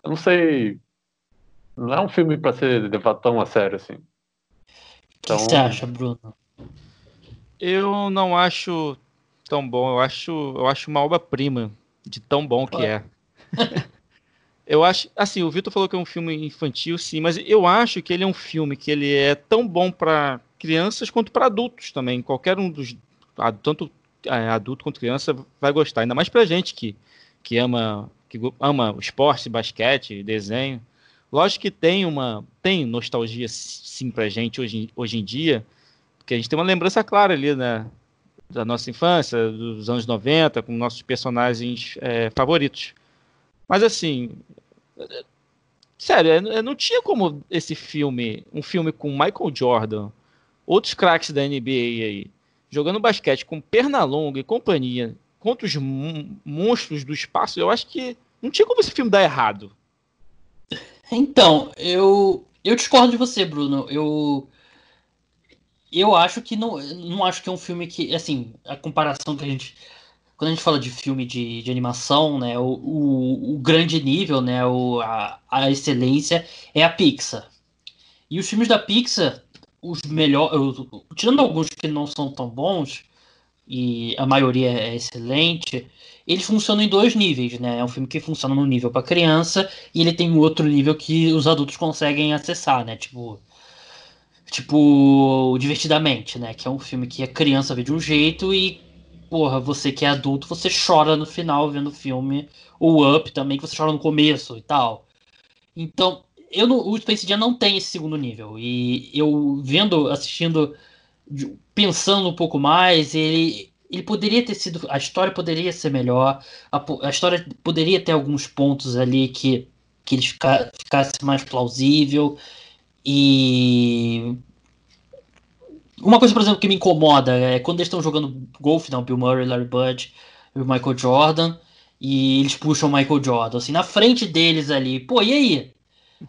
eu não sei. Não é um filme para ser levado tão a sério assim. Então... O que você acha, Bruno? Eu não acho tão bom. Eu acho, eu acho uma obra-prima de tão bom que é. *laughs* eu acho, assim, o Vitor falou que é um filme infantil, sim, mas eu acho que ele é um filme que ele é tão bom para crianças quanto para adultos também. Qualquer um dos, tanto é, adulto quanto criança vai gostar. Ainda mais para gente que que ama que ama esporte, basquete, desenho. Lógico que tem uma tem nostalgia sim pra gente hoje, hoje em dia, porque a gente tem uma lembrança clara ali, né? Da nossa infância, dos anos 90, com nossos personagens é, favoritos. Mas assim, sério, não tinha como esse filme, um filme com Michael Jordan, outros craques da NBA aí, jogando basquete com Pernalonga e companhia contra os monstros do espaço, eu acho que não tinha como esse filme dar errado. Então, eu eu discordo de você, Bruno. Eu eu acho que não não acho que é um filme que assim a comparação que a gente quando a gente fala de filme de, de animação, né, o, o, o grande nível, né, o, a, a excelência é a Pixar. E os filmes da Pixar, os melhores, tirando alguns que não são tão bons, e a maioria é excelente, eles funcionam em dois níveis, né? É um filme que funciona no nível para criança e ele tem um outro nível que os adultos conseguem acessar, né? Tipo, tipo divertidamente, né? Que é um filme que a criança vê de um jeito e porra, você que é adulto, você chora no final vendo o filme, ou Up também, que você chora no começo e tal. Então, eu no, o Space Jam não tem esse segundo nível. E eu vendo, assistindo, pensando um pouco mais, ele, ele poderia ter sido. A história poderia ser melhor. A, a história poderia ter alguns pontos ali que, que ele fica, ficasse mais plausível. E uma coisa, por exemplo, que me incomoda é quando eles estão jogando golfe, não, Bill Murray, Larry Bird o Michael Jordan, e eles puxam o Michael Jordan, assim, na frente deles ali. Pô, e aí?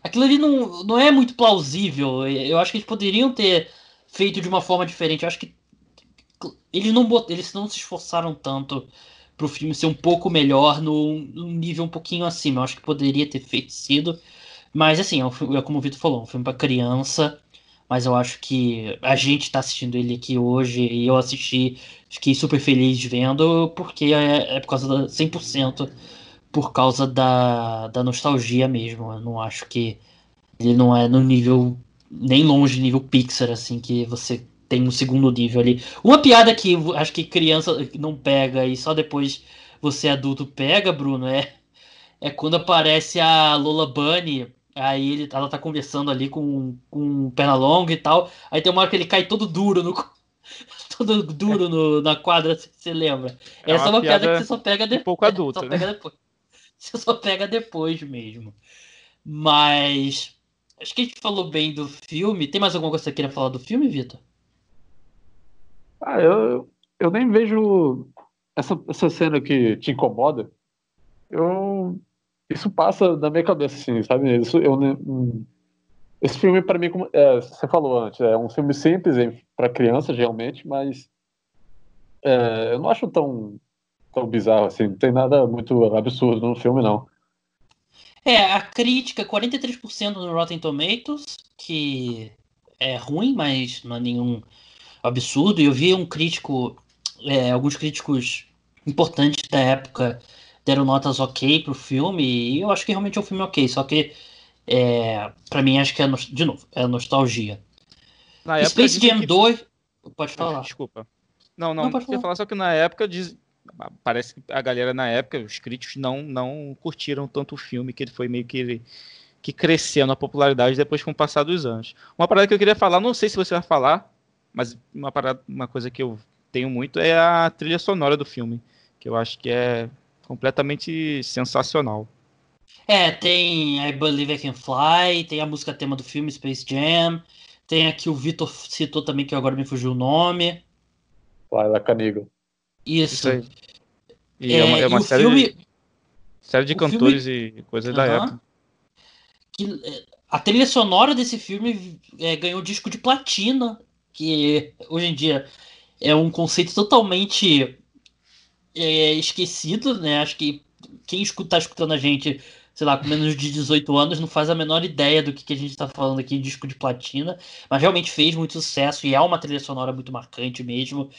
Aquilo ali não, não é muito plausível. Eu acho que eles poderiam ter feito de uma forma diferente. Eu acho que eles não, bot... eles não se esforçaram tanto pro filme ser um pouco melhor num nível um pouquinho acima. Eu acho que poderia ter feito sido. Mas assim, é, um, é como o Vitor falou, um filme para criança mas eu acho que a gente está assistindo ele aqui hoje e eu assisti, fiquei super feliz vendo, porque é, é por causa da 100% por causa da, da nostalgia mesmo. Eu não acho que ele não é no nível nem longe nível Pixar, assim, que você tem um segundo nível ali. Uma piada que acho que criança não pega e só depois você adulto pega, Bruno, é, é quando aparece a Lola Bunny Aí ele, ela tá conversando ali com, com perna longa e tal. Aí tem uma hora que ele cai todo duro no. *laughs* todo duro no, na quadra, se você lembra. É Essa é uma piada, piada, que você só pega depois. Um pouco *laughs* adulta, né? Depois. *laughs* Você só pega depois mesmo. Mas. Acho que a gente falou bem do filme. Tem mais alguma coisa que você queria falar do filme, Vitor? Ah, eu, eu nem vejo essa, essa cena que te incomoda. Eu isso passa na minha cabeça, assim, sabe? Isso, eu, esse filme, para mim, como é, você falou antes, é um filme simples para crianças, realmente, mas é, eu não acho tão, tão bizarro, assim. Não tem nada muito absurdo no filme, não. É, a crítica, 43% no Rotten Tomatoes, que é ruim, mas não é nenhum absurdo. E eu vi um crítico, é, alguns críticos importantes da época deram notas ok pro filme, e eu acho que realmente é um filme ok, só que é, para mim acho que é, de novo, é nostalgia. Na Space Jam que... 2, pode falar. Desculpa. Não, não, não pode falar. falar só que na época diz... parece que a galera na época, os críticos não não curtiram tanto o filme, que ele foi meio que que crescendo a popularidade depois com o passar dos anos. Uma parada que eu queria falar, não sei se você vai falar, mas uma parada, uma coisa que eu tenho muito é a trilha sonora do filme, que eu acho que é completamente sensacional. É, tem I Believe I Can Fly, tem a música tema do filme Space Jam, tem aqui o Vitor citou também, que agora me fugiu o nome. Laila Canigo. Isso. Isso aí. E é, é uma, é uma série, filme, série de cantores filme, e coisas uh -huh, da época. Que, é, a trilha sonora desse filme é, ganhou disco de platina, que hoje em dia é um conceito totalmente é, esquecido, né? Acho que quem escuta, tá escutando a gente, sei lá, com menos de 18 anos, não faz a menor ideia do que, que a gente está falando aqui, disco de platina, mas realmente fez muito sucesso e é uma trilha sonora muito marcante mesmo.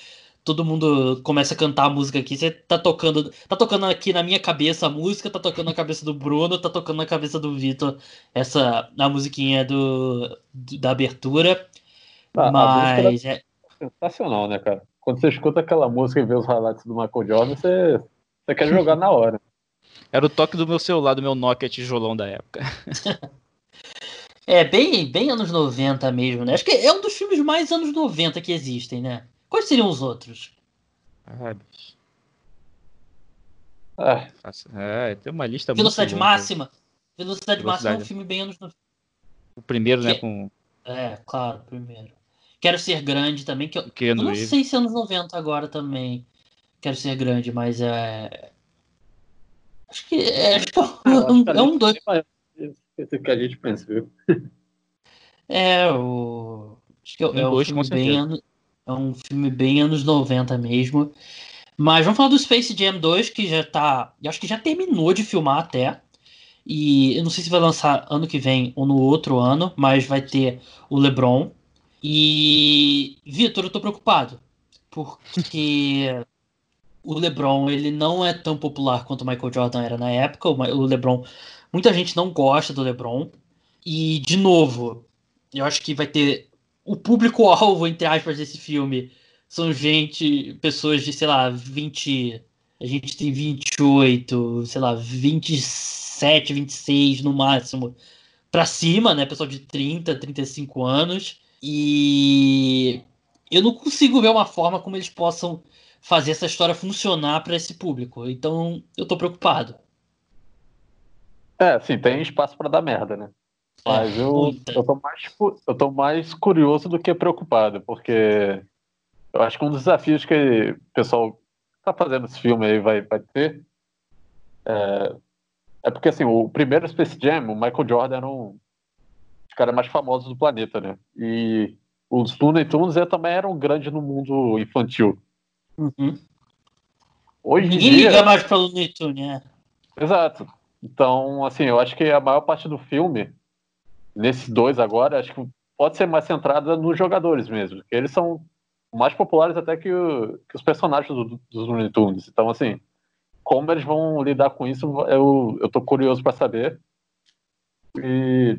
Todo mundo começa a cantar a música aqui. Você tá tocando. Tá tocando aqui na minha cabeça a música, tá tocando na cabeça do Bruno, tá tocando na cabeça do Vitor essa a musiquinha do, do da abertura. Ah, mas. É... Sensacional, né, cara? Quando você escuta aquela música e vê os highlights do Michael Jordan, você, você quer jogar na hora. *laughs* Era o toque do meu celular, do meu Nokia tijolão da época. *laughs* é, bem, bem anos 90 mesmo, né? Acho que é um dos filmes mais anos 90 que existem, né? Quais seriam os outros? Ah, bicho. Ah. É, tem uma lista Velocidade muito Máxima. Velocidade, Velocidade Máxima é um filme bem anos 90. O primeiro, né? Com... É, claro, o primeiro. Quero Ser Grande também, que eu, eu não sei se é anos 90 agora também. Quero Ser Grande, mas é. Acho que é, *laughs* acho que é, um, é um dois. Esse que a gente pensa, viu? É, o. Acho que é, é, um filme bem, é um filme bem anos 90 mesmo. Mas vamos falar do Space Jam 2, que já tá. Eu acho que já terminou de filmar até. E eu não sei se vai lançar ano que vem ou no outro ano, mas vai ter o LeBron. E, Vitor, eu tô preocupado. Porque o LeBron, ele não é tão popular quanto o Michael Jordan era na época. O LeBron, muita gente não gosta do LeBron. E, de novo, eu acho que vai ter o público-alvo, entre aspas, desse filme são gente, pessoas de, sei lá, 20. A gente tem 28, sei lá, 27, 26 no máximo pra cima, né? Pessoal de 30, 35 anos. E eu não consigo ver uma forma como eles possam fazer essa história funcionar para esse público. Então eu tô preocupado. É, sim, tem espaço para dar merda, né? É, Mas eu, eu, tô mais, eu tô mais curioso do que preocupado, porque eu acho que um dos desafios que o pessoal tá fazendo esse filme aí vai, vai ter é, é porque, assim, o primeiro Space Jam, o Michael Jordan era um, os caras mais famosos do planeta, né? E os Looney Tunes também eram grandes no mundo infantil. Uhum. Hoje Ninguém dia... liga mais para Looney Tunes, né? Exato. Então, assim, eu acho que a maior parte do filme, nesses dois agora, acho que pode ser mais centrada nos jogadores mesmo. Eles são mais populares até que, o, que os personagens do, dos Looney Tunes. Então, assim, como eles vão lidar com isso, eu, eu tô curioso para saber. E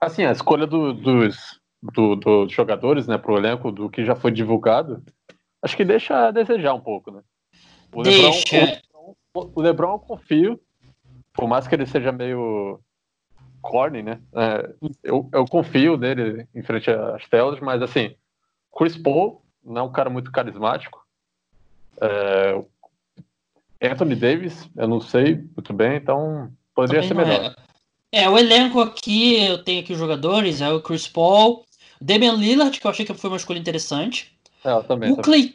Assim, a escolha do, dos, do, dos jogadores, né, pro elenco, do que já foi divulgado, acho que deixa a desejar um pouco, né? O deixa. Lebron, o, o Lebron eu confio, por mais que ele seja meio corny, né? É, eu, eu confio nele em frente às telas, mas assim, Chris Paul não é um cara muito carismático. É, Anthony Davis, eu não sei muito bem, então poderia Também ser melhor. É. é. o elenco aqui, eu tenho aqui os jogadores, é o Chris Paul, Damian Lillard, que eu achei que foi uma escolha interessante. É, também. O Clay,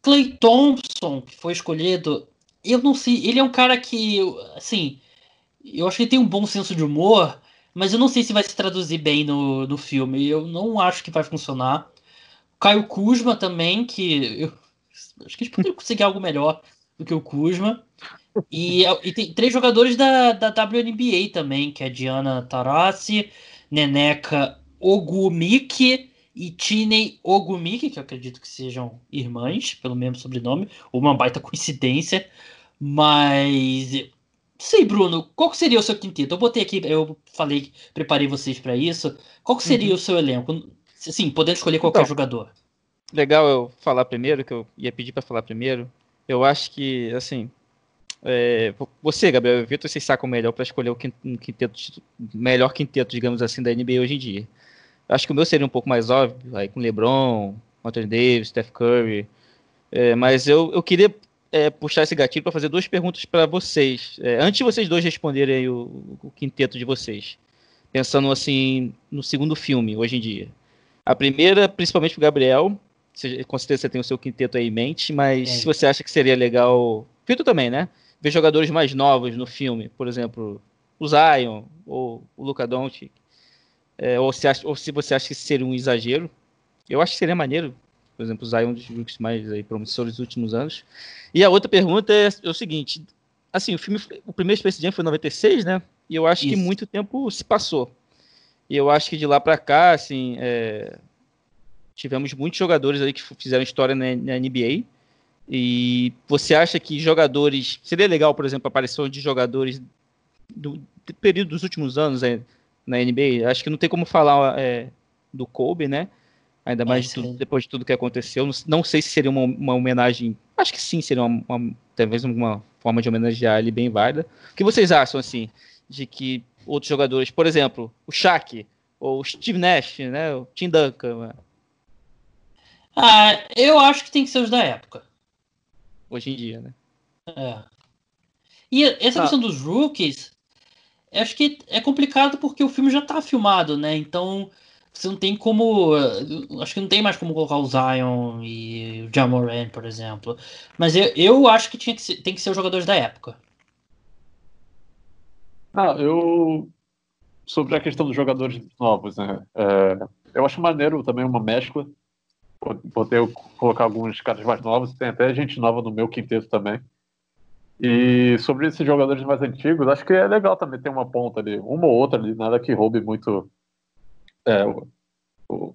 Clay Thompson, que foi escolhido, eu não sei, ele é um cara que, assim, eu acho que ele tem um bom senso de humor, mas eu não sei se vai se traduzir bem no, no filme. Eu não acho que vai funcionar. Caio Kuzma também, que eu acho que a gente poderia conseguir algo melhor do que o Kuzma. E, e tem três jogadores da, da WNBA também, que é Diana Taurasi, Neneka Ogumiki e Tinei Ogumiki, que eu acredito que sejam irmãs, pelo mesmo sobrenome, uma baita coincidência. Mas sei, Bruno, qual seria o seu quinteto? Eu botei aqui, eu falei, preparei vocês para isso. Qual seria uhum. o seu elenco? Sim, podendo escolher qualquer então, jogador. Legal eu falar primeiro, que eu ia pedir para falar primeiro. Eu acho que, assim, é, você, Gabriel Vitor, vocês sacam melhor para escolher o quinteto, melhor quinteto, digamos assim, da NBA hoje em dia. Eu acho que o meu seria um pouco mais óbvio, aí com LeBron, Anthony Davis, Steph Curry. É, mas eu, eu queria é, puxar esse gatilho para fazer duas perguntas para vocês. É, antes de vocês dois responderem o, o, quinteto de vocês, pensando assim no segundo filme, hoje em dia. A primeira, principalmente para o Gabriel, você, com certeza você tem o seu quinteto aí em mente, mas é. se você acha que seria legal, Fito também, né? Ver jogadores mais novos no filme, por exemplo, o Zion ou o Luca Doncic, é, ou, se acha, ou se você acha que seria um exagero, eu acho que seria maneiro por exemplo, o Zion um dos rookies mais aí, promissores dos últimos anos. E a outra pergunta é, é o seguinte: assim, o filme, o primeiro Space Jam foi em 96, né? E eu acho Isso. que muito tempo se passou. E eu acho que de lá para cá, assim, é, tivemos muitos jogadores aí que fizeram história na, na, NBA. E você acha que jogadores. Seria legal, por exemplo, a aparição de jogadores do, do período dos últimos anos é, na NBA? Acho que não tem como falar é, do Kobe, né? Ainda mais é, de tudo, depois de tudo que aconteceu. Não, não sei se seria uma, uma, homenagem. Acho que sim, seria uma, uma, talvez uma forma de homenagear ele bem válida. O que vocês acham, assim, de que outros jogadores, por exemplo, o Shaq, ou o Steve Nash, né? O Tim Duncan. Ah, eu acho que tem que ser os da época. Hoje em dia, né? É. E essa ah. questão dos rookies, acho que é complicado porque o filme já tá filmado, né? Então você não tem como. Acho que não tem mais como colocar o Zion e o Jamoran, por exemplo. Mas eu, eu acho que, tinha que ser, tem que ser os jogadores da época. Ah, eu. Sobre a questão dos jogadores novos, né? É, eu acho maneiro também uma mescla. Poder colocar alguns caras mais novos, tem até gente nova no meu quinteto também. E sobre esses jogadores mais antigos, acho que é legal também ter uma ponta ali, uma ou outra ali, nada que roube muito é, o, o,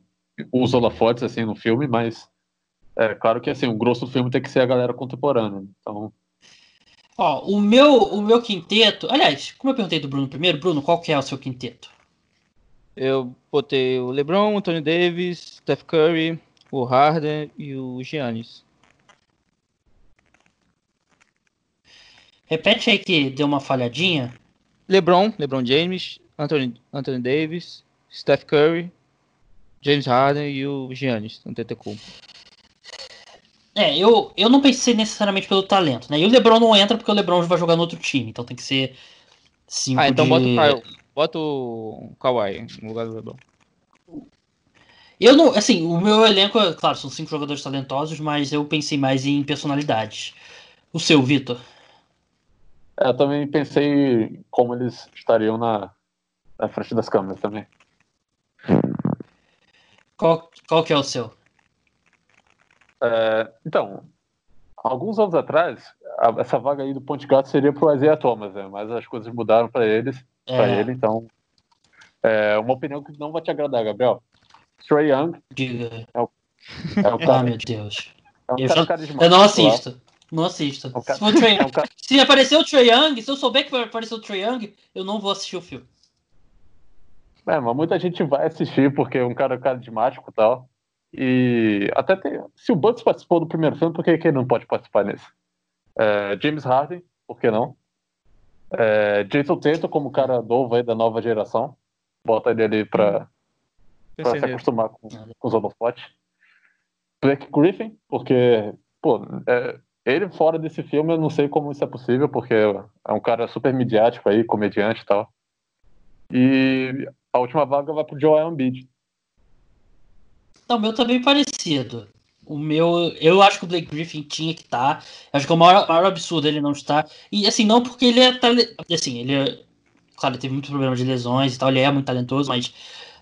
os holofotes assim no filme, mas é claro que assim o grosso do filme tem que ser a galera contemporânea. Então, ó, o meu o meu quinteto, aliás, como eu perguntei do Bruno primeiro, Bruno, qual que é o seu quinteto? Eu botei o LeBron, o Anthony Davis, Steph Curry, o Harden e o Giannis. Repete aí que deu uma falhadinha. LeBron, LeBron James, Anthony, Anthony Davis, Steph Curry, James Harden e o Giannis no Antetokounmpo. É, eu, eu não pensei necessariamente pelo talento, né? E o LeBron não entra porque o LeBron vai jogar no outro time, então tem que ser cinco Ah, então de... bota o Kyle, bota o Kawhi no lugar do LeBron. Eu não, assim, o meu elenco, claro, são cinco jogadores talentosos, mas eu pensei mais em personalidades. O seu, Vitor? É, eu também pensei como eles estariam na, na frente das câmeras também. Qual, qual que é o seu? É, então, alguns anos atrás, a, essa vaga aí do Ponte Gato seria para o Isaiah Thomas, né? mas as coisas mudaram para eles, é. para ele, então é uma opinião que não vai te agradar, Gabriel. Trey Young Diga. É o, é o cara, ah, meu Deus. É um eu, cara eu não assisto. Não assisto. É um cara, se, é um cara... se aparecer o Trey Young, se eu souber que vai aparecer o Trey Young, eu não vou assistir o filme. É, mas muita gente vai assistir porque é um cara carismático e tal. E até tem, se o Bucks participou do primeiro filme, por que, que ele não pode participar nesse? É, James Harden, por que não? É, Jason Tatum como cara novo aí da nova geração. Bota ele ali pra, pra se acostumar com, com os holofotes. Blake Griffin, porque, pô, é, ele fora desse filme eu não sei como isso é possível, porque é um cara super midiático aí, comediante e tal. E a última vaga vai pro Joel Embiid. Não, o meu também tá parecido. O meu, eu acho que o Blake Griffin tinha que estar. Tá. Acho que é o maior, maior absurdo ele não estar. E assim, não porque ele é. Assim, ele é. Claro, ele teve muitos problemas de lesões e tal, ele é muito talentoso, mas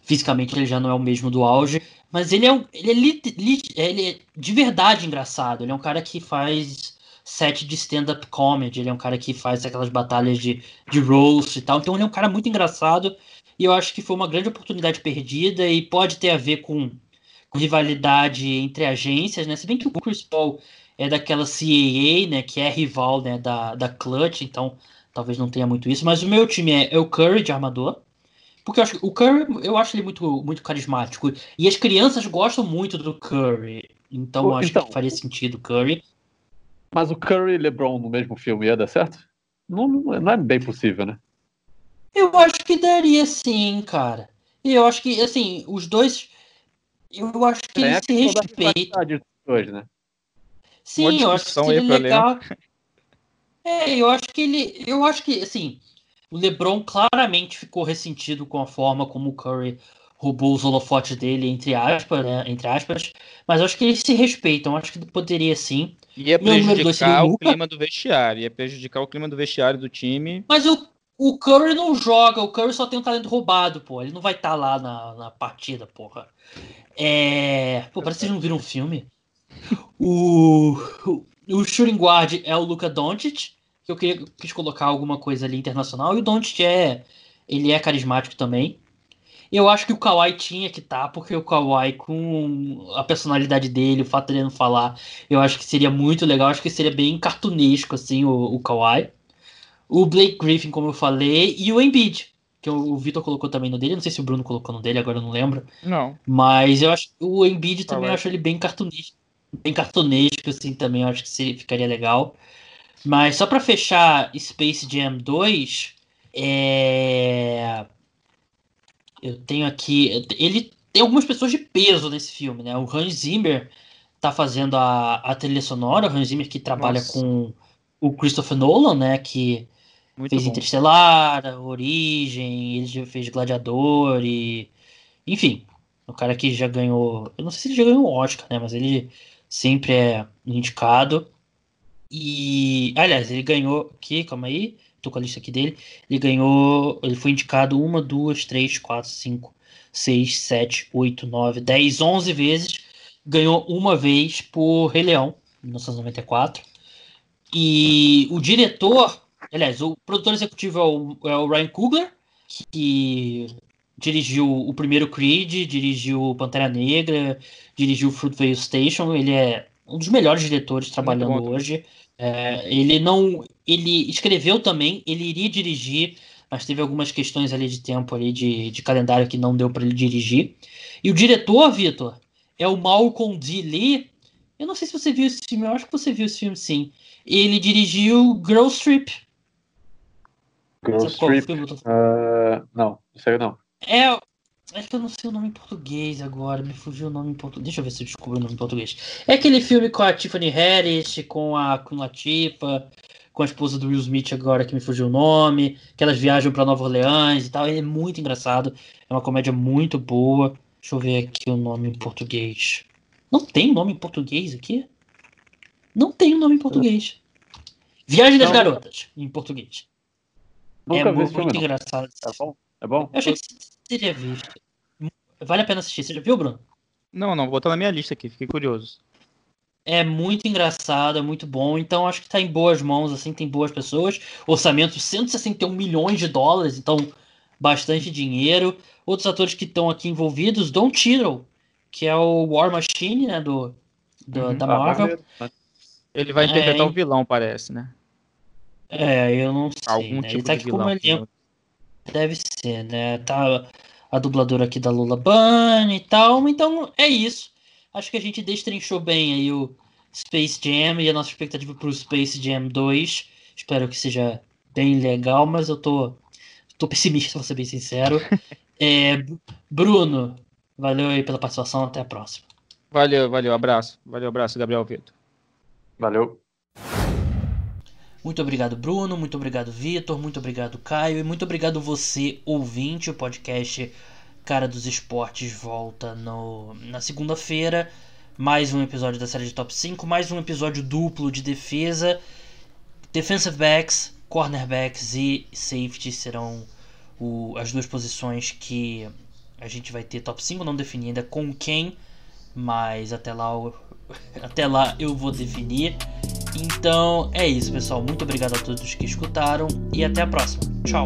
fisicamente ele já não é o mesmo do auge. Mas ele é, um, ele é, ele é de verdade engraçado. Ele é um cara que faz set de stand-up comedy. Ele é um cara que faz aquelas batalhas de, de roast e tal. Então ele é um cara muito engraçado. E eu acho que foi uma grande oportunidade perdida e pode ter a ver com, com rivalidade entre agências, né? Se bem que o Chris Paul é daquela CAA, né? Que é rival né, da, da Clutch, então talvez não tenha muito isso. Mas o meu time é, é o Curry de armador. Porque eu acho o Curry, eu acho ele muito, muito carismático. E as crianças gostam muito do Curry. Então eu acho então, que faria sentido o Curry. Mas o Curry e LeBron no mesmo filme ia dar certo? Não, não é bem possível, né? Eu acho que daria sim, cara. E eu acho que, assim, os dois. Eu acho que é, eles se respeitam. Hoje, né? Sim, eu acho que seria legal. É, eu acho que ele. Eu acho que, assim, o LeBron claramente ficou ressentido com a forma como o Curry roubou os holofotes dele, entre aspas, né? Entre aspas. Mas acho que eles se respeitam, acho que poderia sim. Ia prejudicar o clima do vestiário, ia prejudicar o clima do vestiário do time. Mas o, o Curry não joga, o Curry só tem um talento roubado, pô. Ele não vai estar tá lá na, na partida, porra. É. Pô, parece que vocês não viram um filme. O, o, o shooting guard é o Luca Doncic, que eu queria, quis colocar alguma coisa ali internacional. E o Doncic é, ele é carismático também. Eu acho que o Kawhi tinha que estar, tá, porque o Kawhi, com a personalidade dele, o fato dele não falar, eu acho que seria muito legal. Acho que seria bem cartunesco, assim, o, o Kawhi. O Blake Griffin, como eu falei, e o Embiid, que o Vitor colocou também no dele. Não sei se o Bruno colocou no dele, agora eu não lembro. Não. Mas eu acho o Embiid também, eu acho ele bem cartunesco. Bem cartunesco, assim, também, eu acho que seria, ficaria legal. Mas só para fechar Space Jam 2, é... eu tenho aqui. Ele tem algumas pessoas de peso nesse filme, né? O Hans Zimmer tá fazendo a, a trilha sonora, o Hans Zimmer que trabalha Nossa. com o Christopher Nolan, né? Que Muito fez bom. Interstellar, Origem, ele já fez Gladiador e. Enfim, o cara que já ganhou. Eu não sei se ele já ganhou um Oscar, né? Mas ele sempre é indicado. E, aliás, ele ganhou aqui, calma aí, tô com a lista aqui dele. Ele ganhou, ele foi indicado uma, duas, três, quatro, cinco, seis, sete, oito, nove, dez, onze vezes. Ganhou uma vez por Rei Leão, 1994. E o diretor, aliás, o produtor executivo é o, é o Ryan Coogler, que dirigiu o primeiro Creed, dirigiu Pantera Negra, dirigiu Fruitvale Station. Ele é um dos melhores diretores trabalhando hoje. É, ele não. Ele escreveu também, ele iria dirigir, mas teve algumas questões ali de tempo ali de, de calendário que não deu para ele dirigir. E o diretor, Vitor, é o Malcolm D. Lee. Eu não sei se você viu esse filme, eu acho que você viu esse filme sim. Ele dirigiu Girl Strip. Girl Strip? Uh, não, isso aí não. É, Acho que eu não sei o nome em português agora. Me fugiu o nome em português. Deixa eu ver se eu descubro o nome em português. É aquele filme com a Tiffany Harris, com a com a com a esposa do Will Smith agora que me fugiu o nome, que elas viajam para Nova Orleans e tal. Ele é muito engraçado. É uma comédia muito boa. Deixa eu ver aqui o nome em português. Não tem nome em português aqui? Não tem o nome em português. Viagem das não, Garotas, em português. Nunca é muito, muito engraçado. É bom? É bom? Eu achei que você teria visto. Vale a pena assistir. Você já viu, Bruno? Não, não. Vou botar na minha lista aqui. Fiquei curioso. É muito engraçado, é muito bom. Então acho que tá em boas mãos, assim, tem boas pessoas. Orçamento 161 milhões de dólares, então bastante dinheiro. Outros atores que estão aqui envolvidos, Don Cheadle, que é o War Machine, né, do, do uhum, da Marvel. Ele vai interpretar o é, um vilão, parece, né? É, eu não sei. Algum né? tipo ele tá aqui como elenco. Deve ser, né? Tá a dubladora aqui da Lula Bunny e tal. Então é isso. Acho que a gente destrinchou bem aí o Space Jam e a nossa expectativa para o Space Jam 2. Espero que seja bem legal, mas eu tô, tô pessimista, *laughs* vou ser bem sincero. *laughs* É, Bruno, valeu aí pela participação, até a próxima. Valeu, valeu, abraço. Valeu, abraço, Gabriel Vitor. Valeu. Muito obrigado, Bruno. Muito obrigado, Vitor. Muito obrigado, Caio. E muito obrigado você, ouvinte. O podcast Cara dos Esportes volta no, na segunda-feira. Mais um episódio da série de top 5. Mais um episódio duplo de defesa. Defensive backs, cornerbacks e safety serão o, as duas posições que a gente vai ter top 5. Não defini ainda com quem, mas até lá, até lá eu vou definir. Então é isso, pessoal. Muito obrigado a todos que escutaram e até a próxima. Tchau.